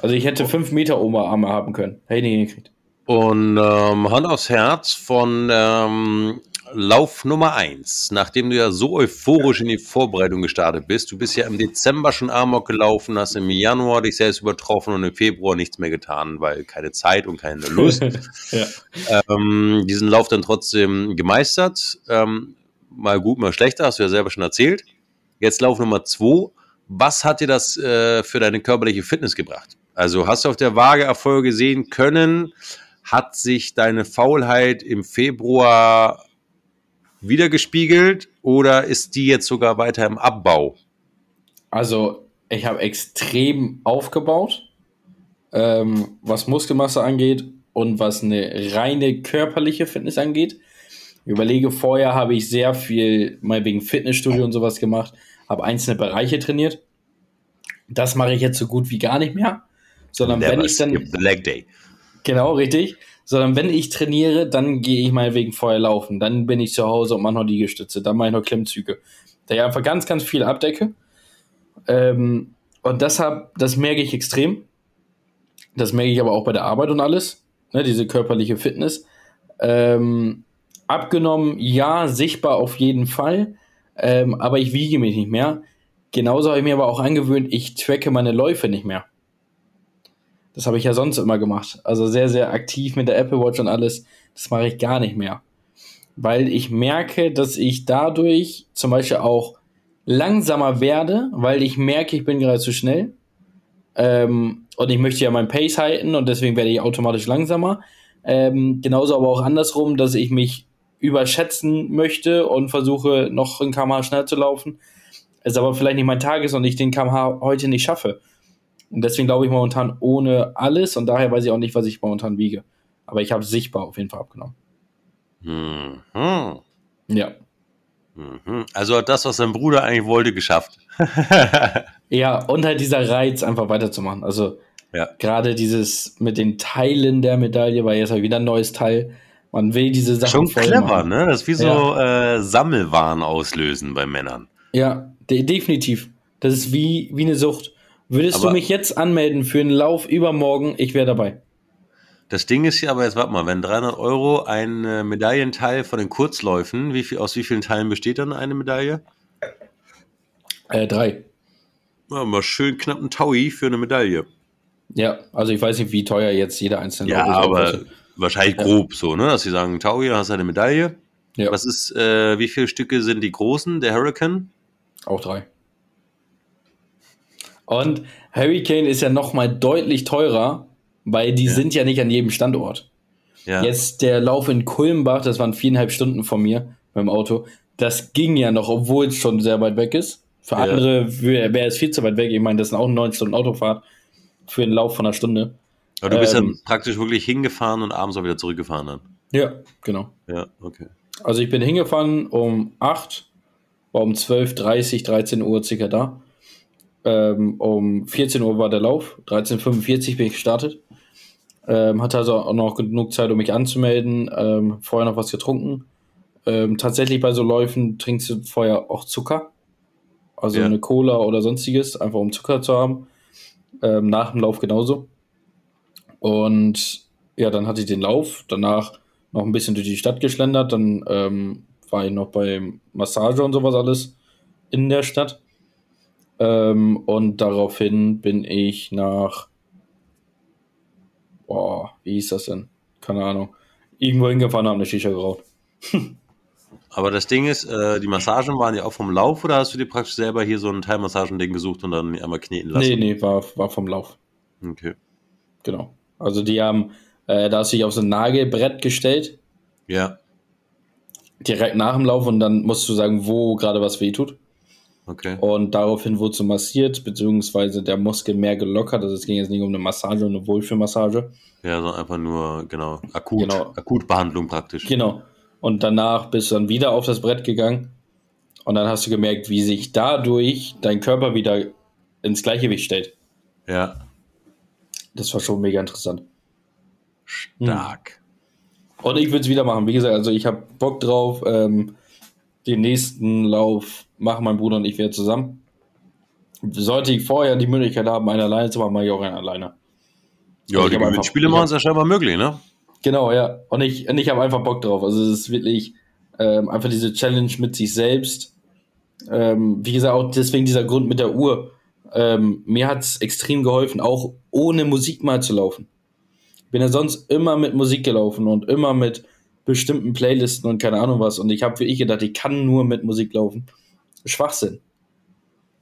Also ich hätte fünf Meter Oberarme haben können. Hätte ich nicht hingekriegt. Und ähm, Hand aufs Herz von ähm, Lauf Nummer eins, nachdem du ja so euphorisch in die Vorbereitung gestartet bist. Du bist ja im Dezember schon Amok gelaufen, hast im Januar dich selbst übertroffen und im Februar nichts mehr getan, weil keine Zeit und keine Lust. ja. ähm, diesen Lauf dann trotzdem gemeistert. Ähm, mal gut, mal schlechter, hast du ja selber schon erzählt. Jetzt Lauf Nummer zwei was hat dir das äh, für deine körperliche Fitness gebracht? Also hast du auf der Waage Erfolge sehen können? Hat sich deine Faulheit im Februar wiedergespiegelt oder ist die jetzt sogar weiter im Abbau? Also ich habe extrem aufgebaut, ähm, was Muskelmasse angeht und was eine reine körperliche Fitness angeht. Ich überlege, vorher habe ich sehr viel mal wegen Fitnessstudio und sowas gemacht, habe einzelne Bereiche trainiert. Das mache ich jetzt so gut wie gar nicht mehr, sondern Never wenn ich dann leg day. Genau, richtig. Sondern wenn ich trainiere, dann gehe ich mal wegen vorher laufen. Dann bin ich zu Hause und mache noch Liegestütze. Dann mache ich noch Klimmzüge. Da ich einfach ganz, ganz viel abdecke. Ähm, und deshalb, das merke ich extrem. Das merke ich aber auch bei der Arbeit und alles. Ne, diese körperliche Fitness. Ähm, abgenommen, ja, sichtbar auf jeden Fall. Ähm, aber ich wiege mich nicht mehr. Genauso habe ich mir aber auch angewöhnt, ich tracke meine Läufe nicht mehr. Das habe ich ja sonst immer gemacht. Also sehr, sehr aktiv mit der Apple Watch und alles. Das mache ich gar nicht mehr. Weil ich merke, dass ich dadurch zum Beispiel auch langsamer werde, weil ich merke, ich bin gerade zu schnell. Ähm, und ich möchte ja mein Pace halten und deswegen werde ich automatisch langsamer. Ähm, genauso aber auch andersrum, dass ich mich überschätzen möchte und versuche, noch ein kmh schneller zu laufen. Es aber vielleicht nicht mein Tag ist und ich den kmh heute nicht schaffe. Und deswegen glaube ich momentan ohne alles und daher weiß ich auch nicht, was ich momentan wiege. Aber ich habe sichtbar auf jeden Fall abgenommen. Mhm. Ja. Mhm. Also hat das, was dein Bruder eigentlich wollte, geschafft. ja, und halt dieser Reiz, einfach weiterzumachen. Also ja. gerade dieses mit den Teilen der Medaille, weil jetzt halt wieder ein neues Teil. Man will diese Sachen Schon clever, machen. ne? Das ist wie so ja. äh, Sammelwaren auslösen bei Männern. Ja, de definitiv. Das ist wie, wie eine Sucht. Würdest aber du mich jetzt anmelden für einen Lauf übermorgen? Ich wäre dabei. Das Ding ist ja aber jetzt, warte mal, wenn 300 Euro ein äh, Medaillenteil von den Kurzläufen, wie viel, aus wie vielen Teilen besteht dann eine Medaille? Äh, drei. Ja, mal schön knapp ein Taui für eine Medaille. Ja, also ich weiß nicht, wie teuer jetzt jeder einzelne ja, Lauf ist. aber wahrscheinlich ja. grob so, ne? Dass sie sagen, Taui, hast du eine Medaille. Ja. Was ist, äh, wie viele Stücke sind die großen, der Hurricane? Auch drei. Und Hurricane ist ja noch mal deutlich teurer, weil die ja. sind ja nicht an jedem Standort. Ja. Jetzt der Lauf in Kulmbach, das waren viereinhalb Stunden von mir mit dem Auto. Das ging ja noch, obwohl es schon sehr weit weg ist. Für andere wäre es viel zu weit weg. Ich meine, das sind auch neun Stunden Autofahrt für einen Lauf von einer Stunde. Aber du bist ähm, dann praktisch wirklich hingefahren und abends auch wieder zurückgefahren dann? Ja, genau. Ja, okay. Also ich bin hingefahren um 8, war um 12, 30, 13 Uhr circa da. Ähm, um 14 Uhr war der Lauf, 13.45 Uhr bin ich gestartet. Ähm, hatte also auch noch genug Zeit, um mich anzumelden. Ähm, vorher noch was getrunken. Ähm, tatsächlich bei so Läufen trinkst du vorher auch Zucker. Also ja. eine Cola oder sonstiges, einfach um Zucker zu haben. Ähm, nach dem Lauf genauso. Und ja, dann hatte ich den Lauf. Danach noch ein bisschen durch die Stadt geschlendert. Dann ähm, war ich noch bei Massage und sowas alles in der Stadt. Ähm, und daraufhin bin ich nach, boah, wie hieß das denn? Keine Ahnung. Irgendwo hingefahren, haben eine Shisha geraucht. Aber das Ding ist, äh, die Massagen waren ja auch vom Lauf oder hast du dir praktisch selber hier so ein Teilmassagending gesucht und dann einmal kneten lassen? Nee, nee, war, war vom Lauf. Okay. Genau. Also die haben, äh, da hast du dich auf so ein Nagelbrett gestellt. Ja. Direkt nach dem Lauf und dann musst du sagen, wo gerade was weh tut. Okay. Und daraufhin wurde so massiert, beziehungsweise der Muskel mehr gelockert. Also es ging jetzt nicht um eine Massage, eine Wohlfühlmassage. Ja, sondern einfach nur, genau, akut, genau. Akutbehandlung praktisch. Genau. Und danach bist du dann wieder auf das Brett gegangen. Und dann hast du gemerkt, wie sich dadurch dein Körper wieder ins Gleichgewicht stellt. Ja. Das war schon mega interessant. Stark. Hm. Und ich würde es wieder machen. Wie gesagt, also ich habe Bock drauf. Ähm, den nächsten Lauf machen mein Bruder und ich wieder zusammen. Sollte ich vorher die Möglichkeit haben, einen alleine zu machen, mache ich auch einen alleine. Ja, also die Gewinnspiele machen es ja scheinbar möglich, ne? Genau, ja. Und ich, und ich habe einfach Bock drauf. Also es ist wirklich ähm, einfach diese Challenge mit sich selbst. Ähm, wie gesagt, auch deswegen dieser Grund mit der Uhr. Ähm, mir hat es extrem geholfen, auch ohne Musik mal zu laufen. Ich bin ja sonst immer mit Musik gelaufen und immer mit bestimmten Playlisten und keine Ahnung was. Und ich habe wie ich gedacht, ich kann nur mit Musik laufen. Schwachsinn.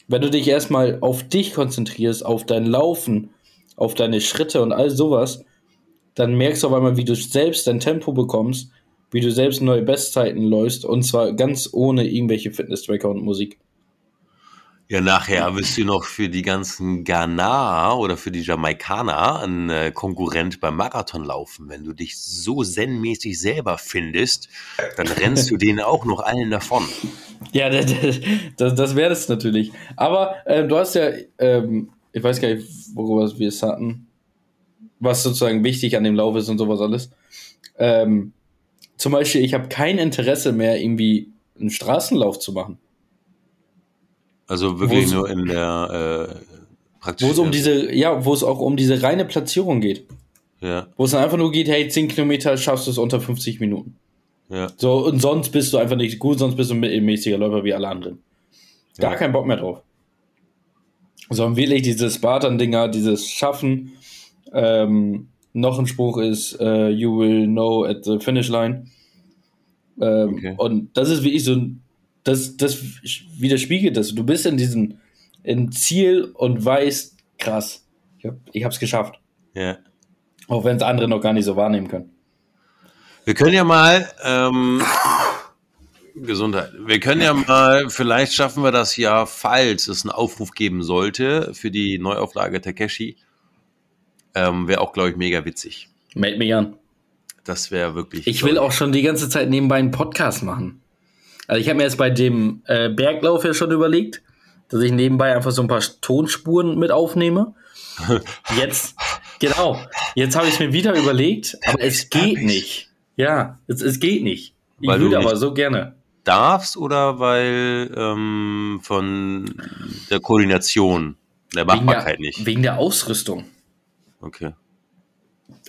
Wenn du dich erstmal auf dich konzentrierst, auf dein Laufen, auf deine Schritte und all sowas, dann merkst du auf einmal, wie du selbst dein Tempo bekommst, wie du selbst neue Bestzeiten läufst und zwar ganz ohne irgendwelche Fitness-Tracker und Musik. Ja, nachher wirst du noch für die ganzen Ghana oder für die Jamaikaner ein äh, Konkurrent beim Marathon laufen. Wenn du dich so zen-mäßig selber findest, dann rennst du denen auch noch allen davon. Ja, das, das, das wäre es natürlich. Aber äh, du hast ja, ähm, ich weiß gar nicht, worüber wir es hatten, was sozusagen wichtig an dem Lauf ist und sowas alles. Ähm, zum Beispiel, ich habe kein Interesse mehr, irgendwie einen Straßenlauf zu machen. Also wirklich nur in der äh, praktisch. Wo es um diese, ja, wo es auch um diese reine Platzierung geht. Ja, Wo es dann einfach nur geht, hey, 10 Kilometer schaffst du es unter 50 Minuten. ja. So, und sonst bist du einfach nicht gut, sonst bist du ein mittelmäßiger Läufer wie alle anderen. Gar Ja. keinen Bock mehr drauf. Sondern wirklich diese Spartan-Dinger, dieses Schaffen. Ähm, noch ein Spruch ist, äh, you will know at the finish line. Ähm, Okay. Und das ist wirklich so, ein- das, das widerspiegelt das. Du bist in diesem in Ziel und weißt, krass, ich, hab, ich hab's geschafft. ja. Auch wenn es andere noch gar nicht so wahrnehmen können. Wir können ja mal, ähm, Gesundheit. Wir können ja mal, vielleicht schaffen wir das ja, falls es einen Aufruf geben sollte für die Neuauflage Takeshi. Ähm, wäre auch, glaube ich, mega witzig. Meld mich an. Das wäre wirklich. Ich will glaub auch schon die ganze Zeit nebenbei einen Podcast machen. Also ich habe mir jetzt bei dem äh, Berglauf ja schon überlegt, dass ich nebenbei einfach so ein paar Tonspuren mit aufnehme. Jetzt, genau, jetzt habe ich es mir wieder überlegt, aber es geht nicht. Ja, es, es geht nicht. Ich Weil würde aber so gerne. darfst oder weil ähm, von der Koordination, der Wegen der, Machbarkeit nicht? wegen der Ausrüstung. Okay.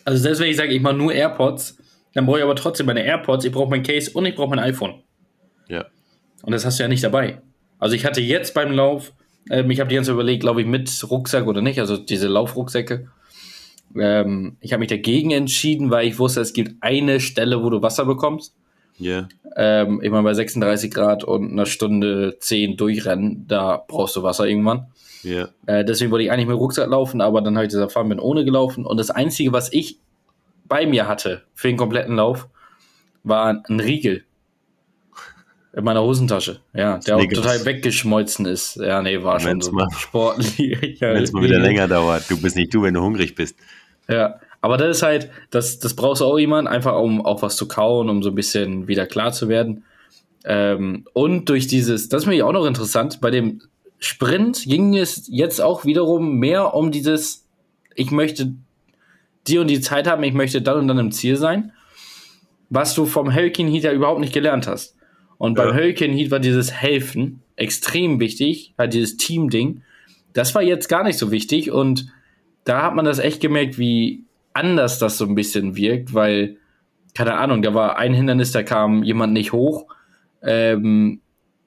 Also selbst wenn ich sage, ich mache nur AirPods, dann brauche ich aber trotzdem meine AirPods, ich brauche mein Case und ich brauche mein iPhone. Ja. Und das hast du ja nicht dabei. Also ich hatte jetzt beim Lauf, ähm, ich habe die ganze Zeit überlegt, glaube ich, mit Rucksack oder nicht, also diese Laufrucksäcke. Ähm, ich habe mich dagegen entschieden, weil ich wusste, es gibt eine Stelle, wo du Wasser bekommst. Ja. Ähm, ich meine, bei 36 Grad und einer Stunde 10 durchrennen, da brauchst du Wasser irgendwann. Ja. Äh, deswegen wollte ich eigentlich mit Rucksack laufen, aber dann habe ich das erfahren, bin ohne gelaufen. Und das Einzige, was ich bei mir hatte für den kompletten Lauf, war ein Riegel. In meiner Hosentasche. Ja, der auch total weggeschmolzen ist. Ja, nee, war schon Wenn's so mal- sportlich. Wenn es mal wieder länger dauert. Du bist nicht du, wenn du hungrig bist. Ja, aber das ist halt, das, das brauchst du auch jemand, einfach um auch was zu kauen, um so ein bisschen wieder klar zu werden. Ähm, und durch dieses, das ist mir auch noch interessant, bei dem Sprint ging es jetzt auch wiederum mehr um dieses, ich möchte die und die Zeit haben, ich möchte dann und dann im Ziel sein, was du vom Hurricane Heat ja überhaupt nicht gelernt hast. Und beim Ja. Hurricane Heat war dieses Helfen extrem wichtig, halt dieses Team-Ding. Das war jetzt gar nicht so wichtig und da hat man das echt gemerkt, wie anders das so ein bisschen wirkt, weil, keine Ahnung, da war ein Hindernis, da kam jemand nicht hoch. Ähm,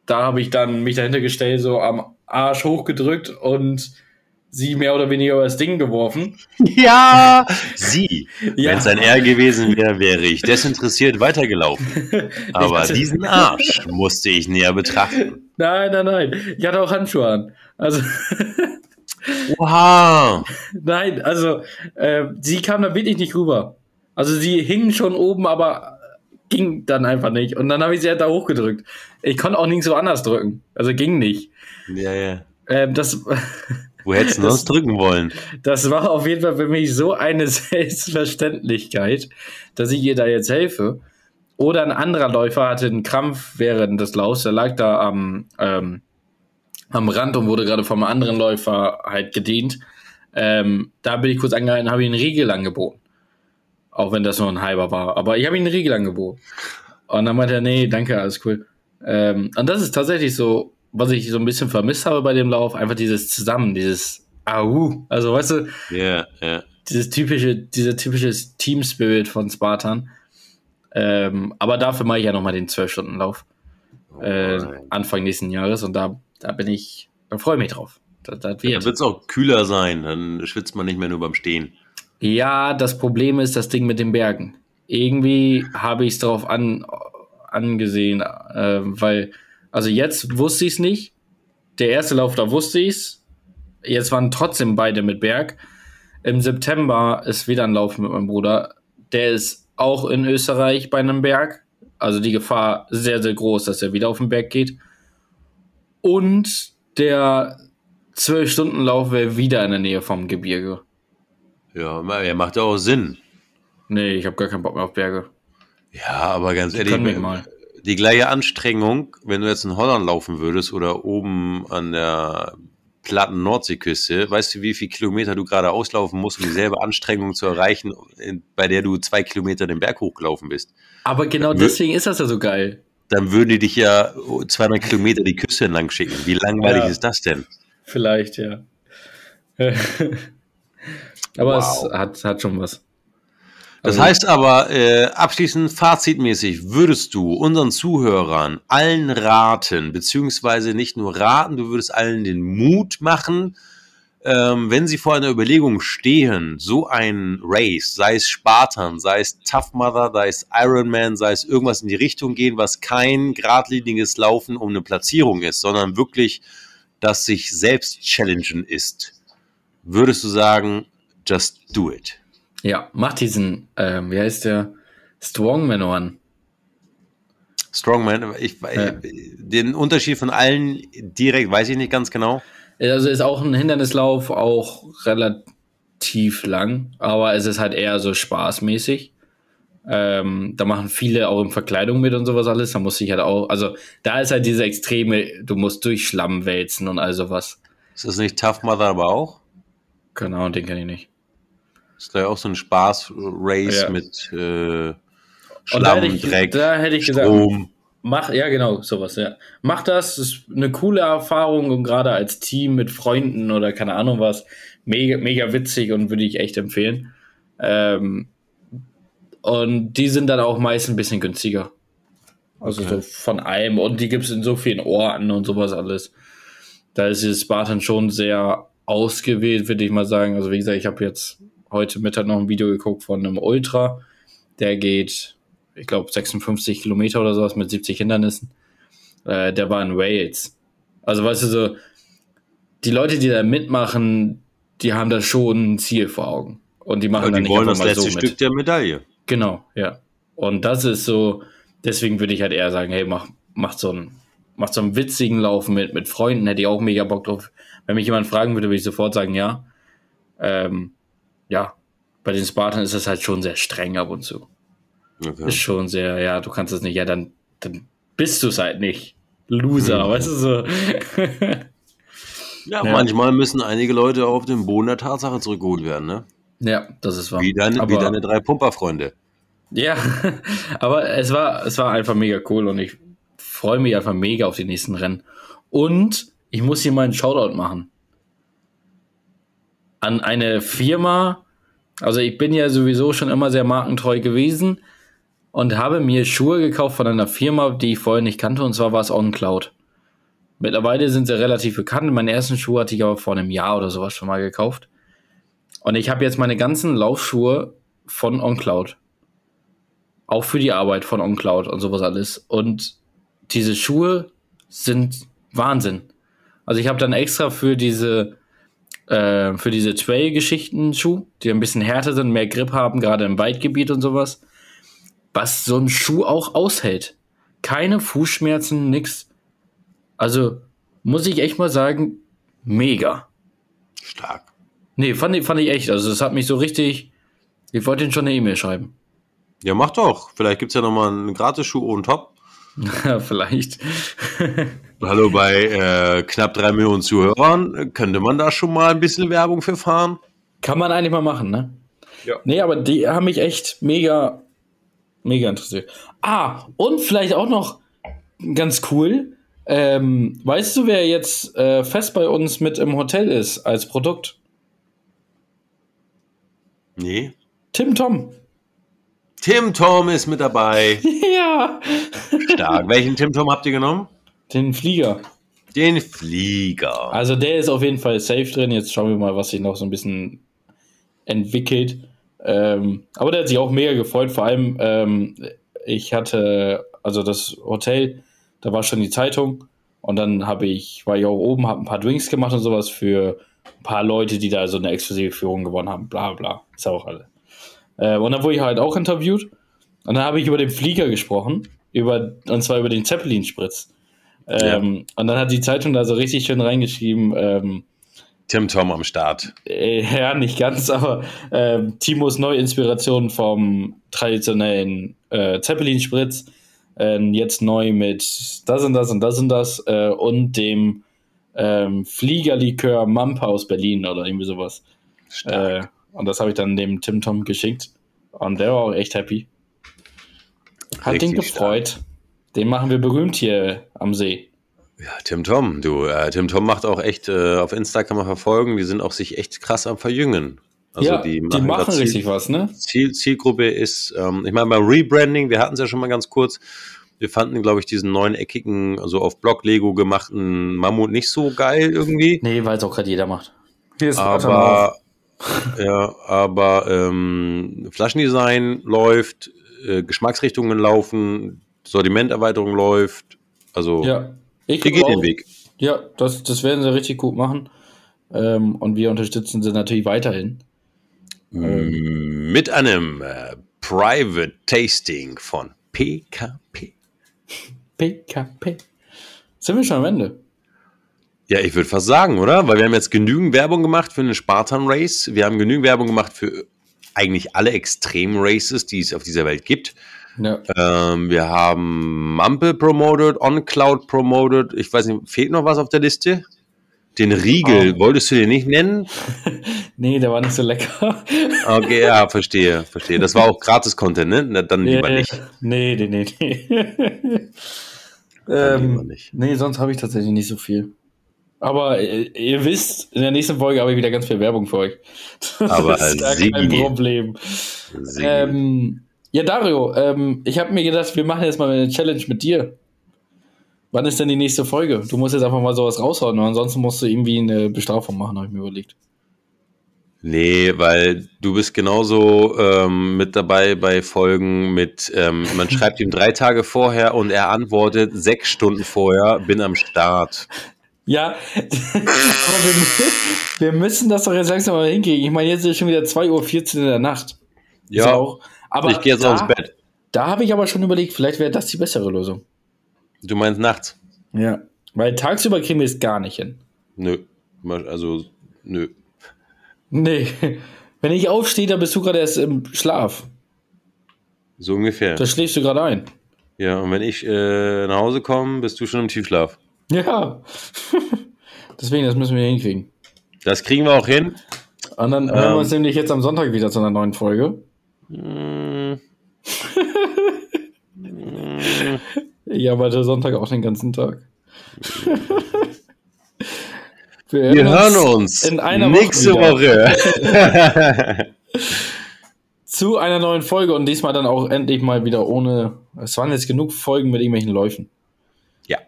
da habe ich dann mich dahinter gestellt, so am Arsch hochgedrückt und sie mehr oder weniger über das Ding geworfen. Ja! Sie. Ja. Wenn es ein R gewesen wäre, wäre ich desinteressiert weitergelaufen. Aber hatte- diesen Arsch musste ich näher betrachten. Nein, nein, nein. Ich hatte auch Handschuhe an. Also, Oha! nein, also, äh, sie kam da wirklich nicht rüber. Also, sie hing schon oben, aber ging dann einfach nicht. Und dann habe ich sie halt da hochgedrückt. Ich konnte auch nirgendwo anders drücken. Also, ging nicht. Ja, ja. Ähm, das, Wo hättest du sonst drücken wollen? das war auf jeden Fall für mich so eine Selbstverständlichkeit, dass ich ihr da jetzt helfe. Oder ein anderer Läufer hatte einen Krampf während des Laufs. Der lag da am, ähm, am Rand und wurde gerade vom anderen Läufer halt gedient. Ähm, da bin ich kurz angehalten, habe ihm einen Riegel angeboten. Auch wenn das nur ein halber war. Aber ich habe ihm einen Riegel angeboten. Und dann meinte er, nee, danke, alles cool. Ähm, und das ist tatsächlich so, was ich so ein bisschen vermisst habe bei dem Lauf, einfach dieses Zusammen, dieses Au. Also, weißt du, Ja, ja. dieses typische, dieser typische Team Spirit von Spartan. Ähm, aber dafür mache ich ja nochmal den 12-Stunden-Lauf äh. Anfang nächsten Jahres und da, da bin ich, da freue ich mich drauf. Das, das Da wird. wird es auch kühler sein, dann schwitzt man nicht mehr nur beim Stehen. Ja, das Problem ist das Ding mit den Bergen. Irgendwie habe ich es darauf an, angesehen, äh, weil, also jetzt wusste ich es nicht. Der erste Lauf, da wusste ich es. Jetzt waren trotzdem beide mit Berg. Im September ist wieder ein Lauf mit meinem Bruder. Der ist auch in Österreich bei einem Berg. Also die Gefahr sehr, sehr groß, dass er wieder auf den Berg geht. Und der 12-Stunden-Lauf wäre wieder in der Nähe vom Gebirge. Ja, er macht auch Sinn. Nee, ich habe gar keinen Bock mehr auf Berge. Ja, aber ganz ehrlich, mal. Die gleiche Anstrengung, wenn du jetzt in Holland laufen würdest oder oben an der platten Nordseeküste, weißt du, wie viel Kilometer du gerade auslaufen musst, um dieselbe Anstrengung zu erreichen, bei der du zwei Kilometer den Berg hochgelaufen bist? Aber genau deswegen ist das ja so geil. Dann würden die dich ja 200 Kilometer die Küste entlang schicken. Wie langweilig Ja. ist das denn? Vielleicht, ja. Aber Wow. es hat, hat schon was. Das Also- heißt aber, äh, abschließend fazitmäßig, würdest du unseren Zuhörern allen raten, beziehungsweise nicht nur raten, du würdest allen den Mut machen, ähm, wenn sie vor einer Überlegung stehen, so ein Race, sei es Spartan, sei es Tough Mother, sei es Ironman, sei es irgendwas in die Richtung gehen, was kein geradliniges Laufen um eine Platzierung ist, sondern wirklich das sich selbst challengen ist, würdest du sagen, just do it. Ja, mach diesen, ähm, wie heißt der? Strongman One. Strongman, ich, Ja. den Unterschied von allen direkt weiß ich nicht ganz genau. Also ist auch ein Hindernislauf, auch relativ lang, aber es ist halt eher so spaßmäßig. Ähm, da machen viele auch in Verkleidung mit und sowas alles. Da muss ich halt auch, also da ist halt diese extreme, du musst durch Schlamm wälzen und all sowas. Ist das nicht Tough Mother aber auch? Genau, den kenne ich nicht. Ist da ja auch so ein Spaß-Race Ja. mit äh, Und da Schlamm, hätte ich, Dreck, da hätte ich gesagt, Strom. Mach, ja, genau, sowas, ja. Mach das, ist eine coole Erfahrung und gerade als Team mit Freunden oder keine Ahnung was, mega, mega witzig und würde ich echt empfehlen. Ähm, und die sind dann auch meist ein bisschen günstiger. Also Okay. so von allem. Und die gibt es in so vielen Orten und sowas alles. Da ist dieses Spartan schon sehr ausgewählt, würde ich mal sagen. Also wie gesagt, ich habe jetzt heute Mittag noch ein Video geguckt von einem Ultra. Der geht, ich glaube, 56 Kilometer oder sowas mit 70 Hindernissen. Äh, der war in Wales. Also weißt du so, die Leute, die da mitmachen, die haben da schon ein Ziel vor Augen. Und die machen Ja, dann die nicht wollen das letzte so Stück der Medaille. Genau, ja. Und das ist so, deswegen würde ich halt eher sagen, hey, mach, macht so einen, macht so einen witzigen Lauf mit, mit Freunden, hätte ich auch mega Bock drauf. Wenn mich jemand fragen würde, würde ich sofort sagen, ja. Ähm, ja, bei den Spartan ist es halt schon sehr streng ab und zu. Okay. Ist schon sehr, ja, du kannst es nicht, ja, dann, dann bist du es halt nicht. Loser, Mhm. weißt du so. Ja, Ja. manchmal müssen einige Leute auf den Boden der Tatsache zurückgeholt werden, ne? ja, das ist wahr. Wie deine, wie Aber- deine drei Pumperfreunde. Ja, aber es war, es war einfach mega cool und ich freue mich einfach mega auf die nächsten Rennen. Und ich muss hier mal einen Shoutout machen. An eine Firma, also ich bin ja sowieso schon immer sehr markentreu gewesen und habe mir Schuhe gekauft von einer Firma, die ich vorher nicht kannte, und zwar war es OnCloud. Mittlerweile sind sie relativ bekannt. Meinen ersten Schuh hatte ich aber vor einem Jahr oder sowas schon mal gekauft. Und ich habe jetzt meine ganzen Laufschuhe von OnCloud auch für die Arbeit von OnCloud und sowas alles. Und diese Schuhe sind Wahnsinn. Also ich habe dann extra für diese äh, für diese Trail-Geschichten Schuh, die ein bisschen härter sind, mehr Grip haben, gerade im Waldgebiet und sowas. Was so ein Schuh auch aushält. Keine Fußschmerzen, nix. Also muss ich echt mal sagen, mega. Stark. Nee, fand ich, fand ich echt. Also das hat mich so richtig. Ich wollte ihnen schon eine E-Mail schreiben. Ja, mach doch. Vielleicht gibt's ja nochmal einen Gratis-Schuh on top. Vielleicht. Hallo, bei äh, knapp drei Millionen Zuhörern könnte man da schon mal ein bisschen Werbung für fahren? Kann man eigentlich mal machen, ne? Ja. Nee, aber die haben mich echt mega, mega interessiert. Ah, und vielleicht auch noch ganz cool. Ähm, weißt du, wer jetzt äh, fest bei uns mit im Hotel ist als Produkt? Nee. Tim Tom. Tim Tom ist mit dabei. ja. Stark. Welchen Tim Tom habt ihr genommen? Den Flieger. Den Flieger. Also der ist auf jeden Fall safe drin. Jetzt schauen wir mal, was sich noch so ein bisschen entwickelt. Ähm, aber der hat sich auch mega gefreut. Vor allem, ähm, ich hatte, also das Hotel, da war schon die Zeitung. Und dann habe ich, war ich auch oben, habe ein paar Drinks gemacht und sowas für ein paar Leute, die da so eine exklusive Führung gewonnen haben. Bla bla. Ist auch alle. Äh, und dann wurde ich halt auch interviewt. Und dann habe ich über den Flieger gesprochen. Über, und zwar über den Zeppelin-Spritz. Ähm, Und dann hat die Zeitung da so richtig schön reingeschrieben, ähm, Tim Tom am Start. äh, ja, nicht ganz, aber ähm, Timos neue Inspiration vom traditionellen äh, Zeppelin-Spritz, ähm, jetzt neu mit das und das und das und das äh, und dem ähm, Fliegerlikör Mampa aus Berlin oder irgendwie sowas. Stark. Äh, und das habe ich dann dem Tim Tom geschickt. Und der war auch echt happy. Hat Richtig ihn gefreut. Den machen wir berühmt hier am See. Ja, Tim Tom, du, äh, Tim Tom macht auch echt, äh, auf Insta kann man verfolgen, die sind auch sich echt krass am Verjüngen. Also ja, die machen, grad Ziel- richtig was, ne? Ziel, Zielgruppe ist, ähm, ich meine, beim Rebranding, wir hatten es ja schon mal ganz kurz, wir fanden, glaube ich, diesen neuneckigen, also auf Block-Lego gemachten Mammut nicht so geil irgendwie. Nee, weil es auch gerade jeder macht. Hier ist Aber, ja, aber ähm, Flaschendesign läuft, äh, Geschmacksrichtungen laufen, Sortimenterweiterung läuft. Also, Ja, ich geht den Weg. Ja, das, das werden sie richtig gut machen. Ähm, und wir unterstützen sie natürlich weiterhin. Mit einem äh, Private Tasting von PKP. PKP. Sind wir schon am Ende? Ja, ich würde fast sagen, oder? Weil wir haben jetzt genügend Werbung gemacht für einen Spartan Race. Wir haben genügend Werbung gemacht für eigentlich alle Extrem Races, die es auf dieser Welt gibt. Ja. Ähm, wir haben Mumble promoted, OnCloud promoted. Ich weiß nicht, fehlt noch was auf der Liste? Den Riegel, Oh. wolltest du den nicht nennen? Nee, der war nicht so lecker. Okay, ja, verstehe, verstehe. Das war auch Gratis-Content, ne? Na, dann lieber Nee, nicht. Nee, nee, nee, nee. Dann ähm, nicht. nee, sonst habe ich tatsächlich nicht so viel. Aber äh, ihr wisst, in der nächsten Folge habe ich wieder ganz viel Werbung für euch. Aber das ist gar kein. Problem. Ähm, ja, Dario, ähm, ich habe mir gedacht, wir machen jetzt mal eine Challenge mit dir. Wann ist denn die nächste Folge? Du musst jetzt einfach mal sowas raushauen, ansonsten musst du irgendwie eine Bestrafung machen, habe ich mir überlegt. Nee, weil du bist genauso ähm, mit dabei bei Folgen mit, ähm, man schreibt ihm drei Tage vorher und er antwortet sechs Stunden vorher, bin am Start. Ja, aber wir, wir müssen das doch jetzt langsam mal hinkriegen. Ich meine, jetzt ist es schon wieder 2.14 Uhr in der Nacht. Ist Ja, auch, aber ich gehe jetzt da, ins Bett. Da habe ich aber schon überlegt, vielleicht wäre das die bessere Lösung. Du meinst nachts? Ja. Weil tagsüber kriegen wir es gar nicht hin. Nö. Also, nö. Nee. Wenn ich aufstehe, dann bist du gerade erst im Schlaf. So ungefähr. Da schläfst du gerade ein. Ja, und wenn ich äh, nach Hause komme, bist du schon im Tiefschlaf. Ja. Deswegen, das müssen wir hinkriegen. Das kriegen wir auch hin. Und dann hören wir uns nämlich jetzt am Sonntag wieder zu einer neuen Folge. Mm, Ja, aber der Sonntag auch den ganzen Tag. Wir hören uns in einer nächste Woche zu einer neuen Folge und diesmal dann auch endlich mal wieder ohne. Es waren jetzt genug Folgen mit irgendwelchen Läufen. ja,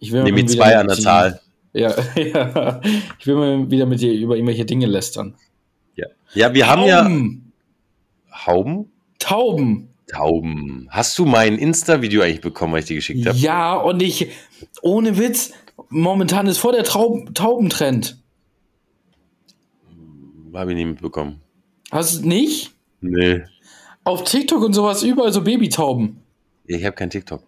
Ich will nämlich mal wieder zwei mit an der dir- Zahl. Ja, ja. Ich will mal wieder mit dir über irgendwelche Dinge lästern. Ja, ja wir haben ja Tauben. Hauben? Tauben. Tauben. Hast du mein Insta-Video eigentlich bekommen, was ich dir geschickt habe? Ja, und ich, ohne Witz, momentan ist vor der Traub Taubentrend. Habe ich nicht mitbekommen. Hast du nicht? Nee. Auf TikTok und sowas überall so Babytauben. Ich habe kein TikTok.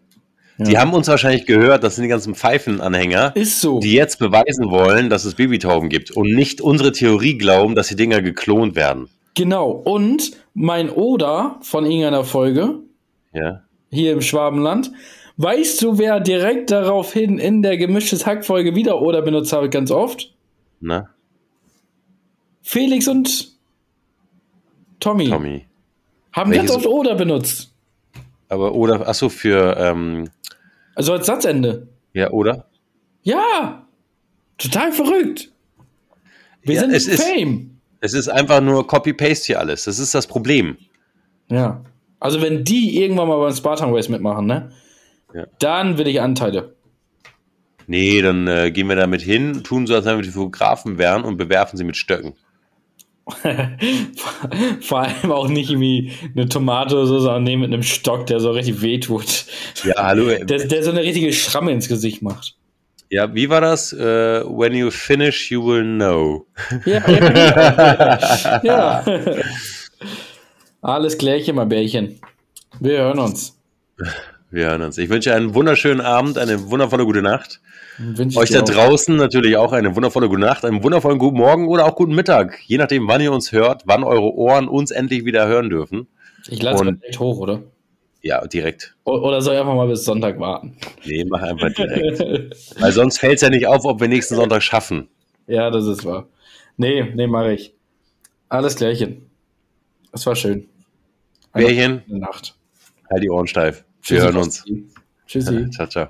Ja. Die haben uns wahrscheinlich gehört, das sind die ganzen Pfeifenanhänger, Ist so. die jetzt beweisen wollen, dass es Babytauben gibt und nicht unsere Theorie glauben, dass die Dinger geklont werden. Genau. Und mein Oder von irgendeiner Folge, Ja. hier im Schwabenland. Weißt du, wer direkt daraufhin in der gemischtes Hack-Folge wieder Oder benutzt hat, ganz oft? Na, Felix und Tommy, Tommy. haben Welches- ganz oft Oder benutzt. Aber oder, achso, für, ähm, Also als Satzende. ja, oder? Ja, total verrückt. Wir Ja, sind es ist- Fame. Es ist einfach nur Copy-Paste hier alles. Das ist das Problem. Ja. Also wenn die irgendwann mal beim Spartan Race mitmachen, ne? Ja. Dann will ich Anteile. Nee, dann äh, gehen wir damit hin, tun so, als wenn wir die Fotografen wären und bewerfen sie mit Stöcken. Vor allem auch nicht irgendwie eine Tomate oder so, sondern nee, mit einem Stock, der so richtig wehtut. Ja, hallo. äh, Der, der so eine richtige Schramme ins Gesicht macht. Ja, wie war das? Äh, when you finish, you will know. Ja, ja. ja. Alles klärchen, mein Bärchen. Wir hören uns. Wir hören uns. Ich wünsche einen wunderschönen Abend, eine wundervolle gute Nacht. Euch da auch. draußen natürlich auch eine wundervolle gute Nacht, einen wundervollen guten Morgen oder auch guten Mittag. Je nachdem, wann ihr uns hört, wann eure Ohren uns endlich wieder hören dürfen. Ich lade es hoch, oder? Ja, direkt. Oder soll ich einfach mal bis Sonntag warten? Nee, mach einfach direkt. Weil sonst fällt es ja nicht auf, ob wir nächsten Sonntag schaffen. ja, das ist wahr. Nee, nee, mache ich. Alles klärchen. Es war schön. Eine Bärchen, gute Nacht. halt die Ohren steif. Wir Tschüssi, hören uns. Tschüssi. Ciao, ciao.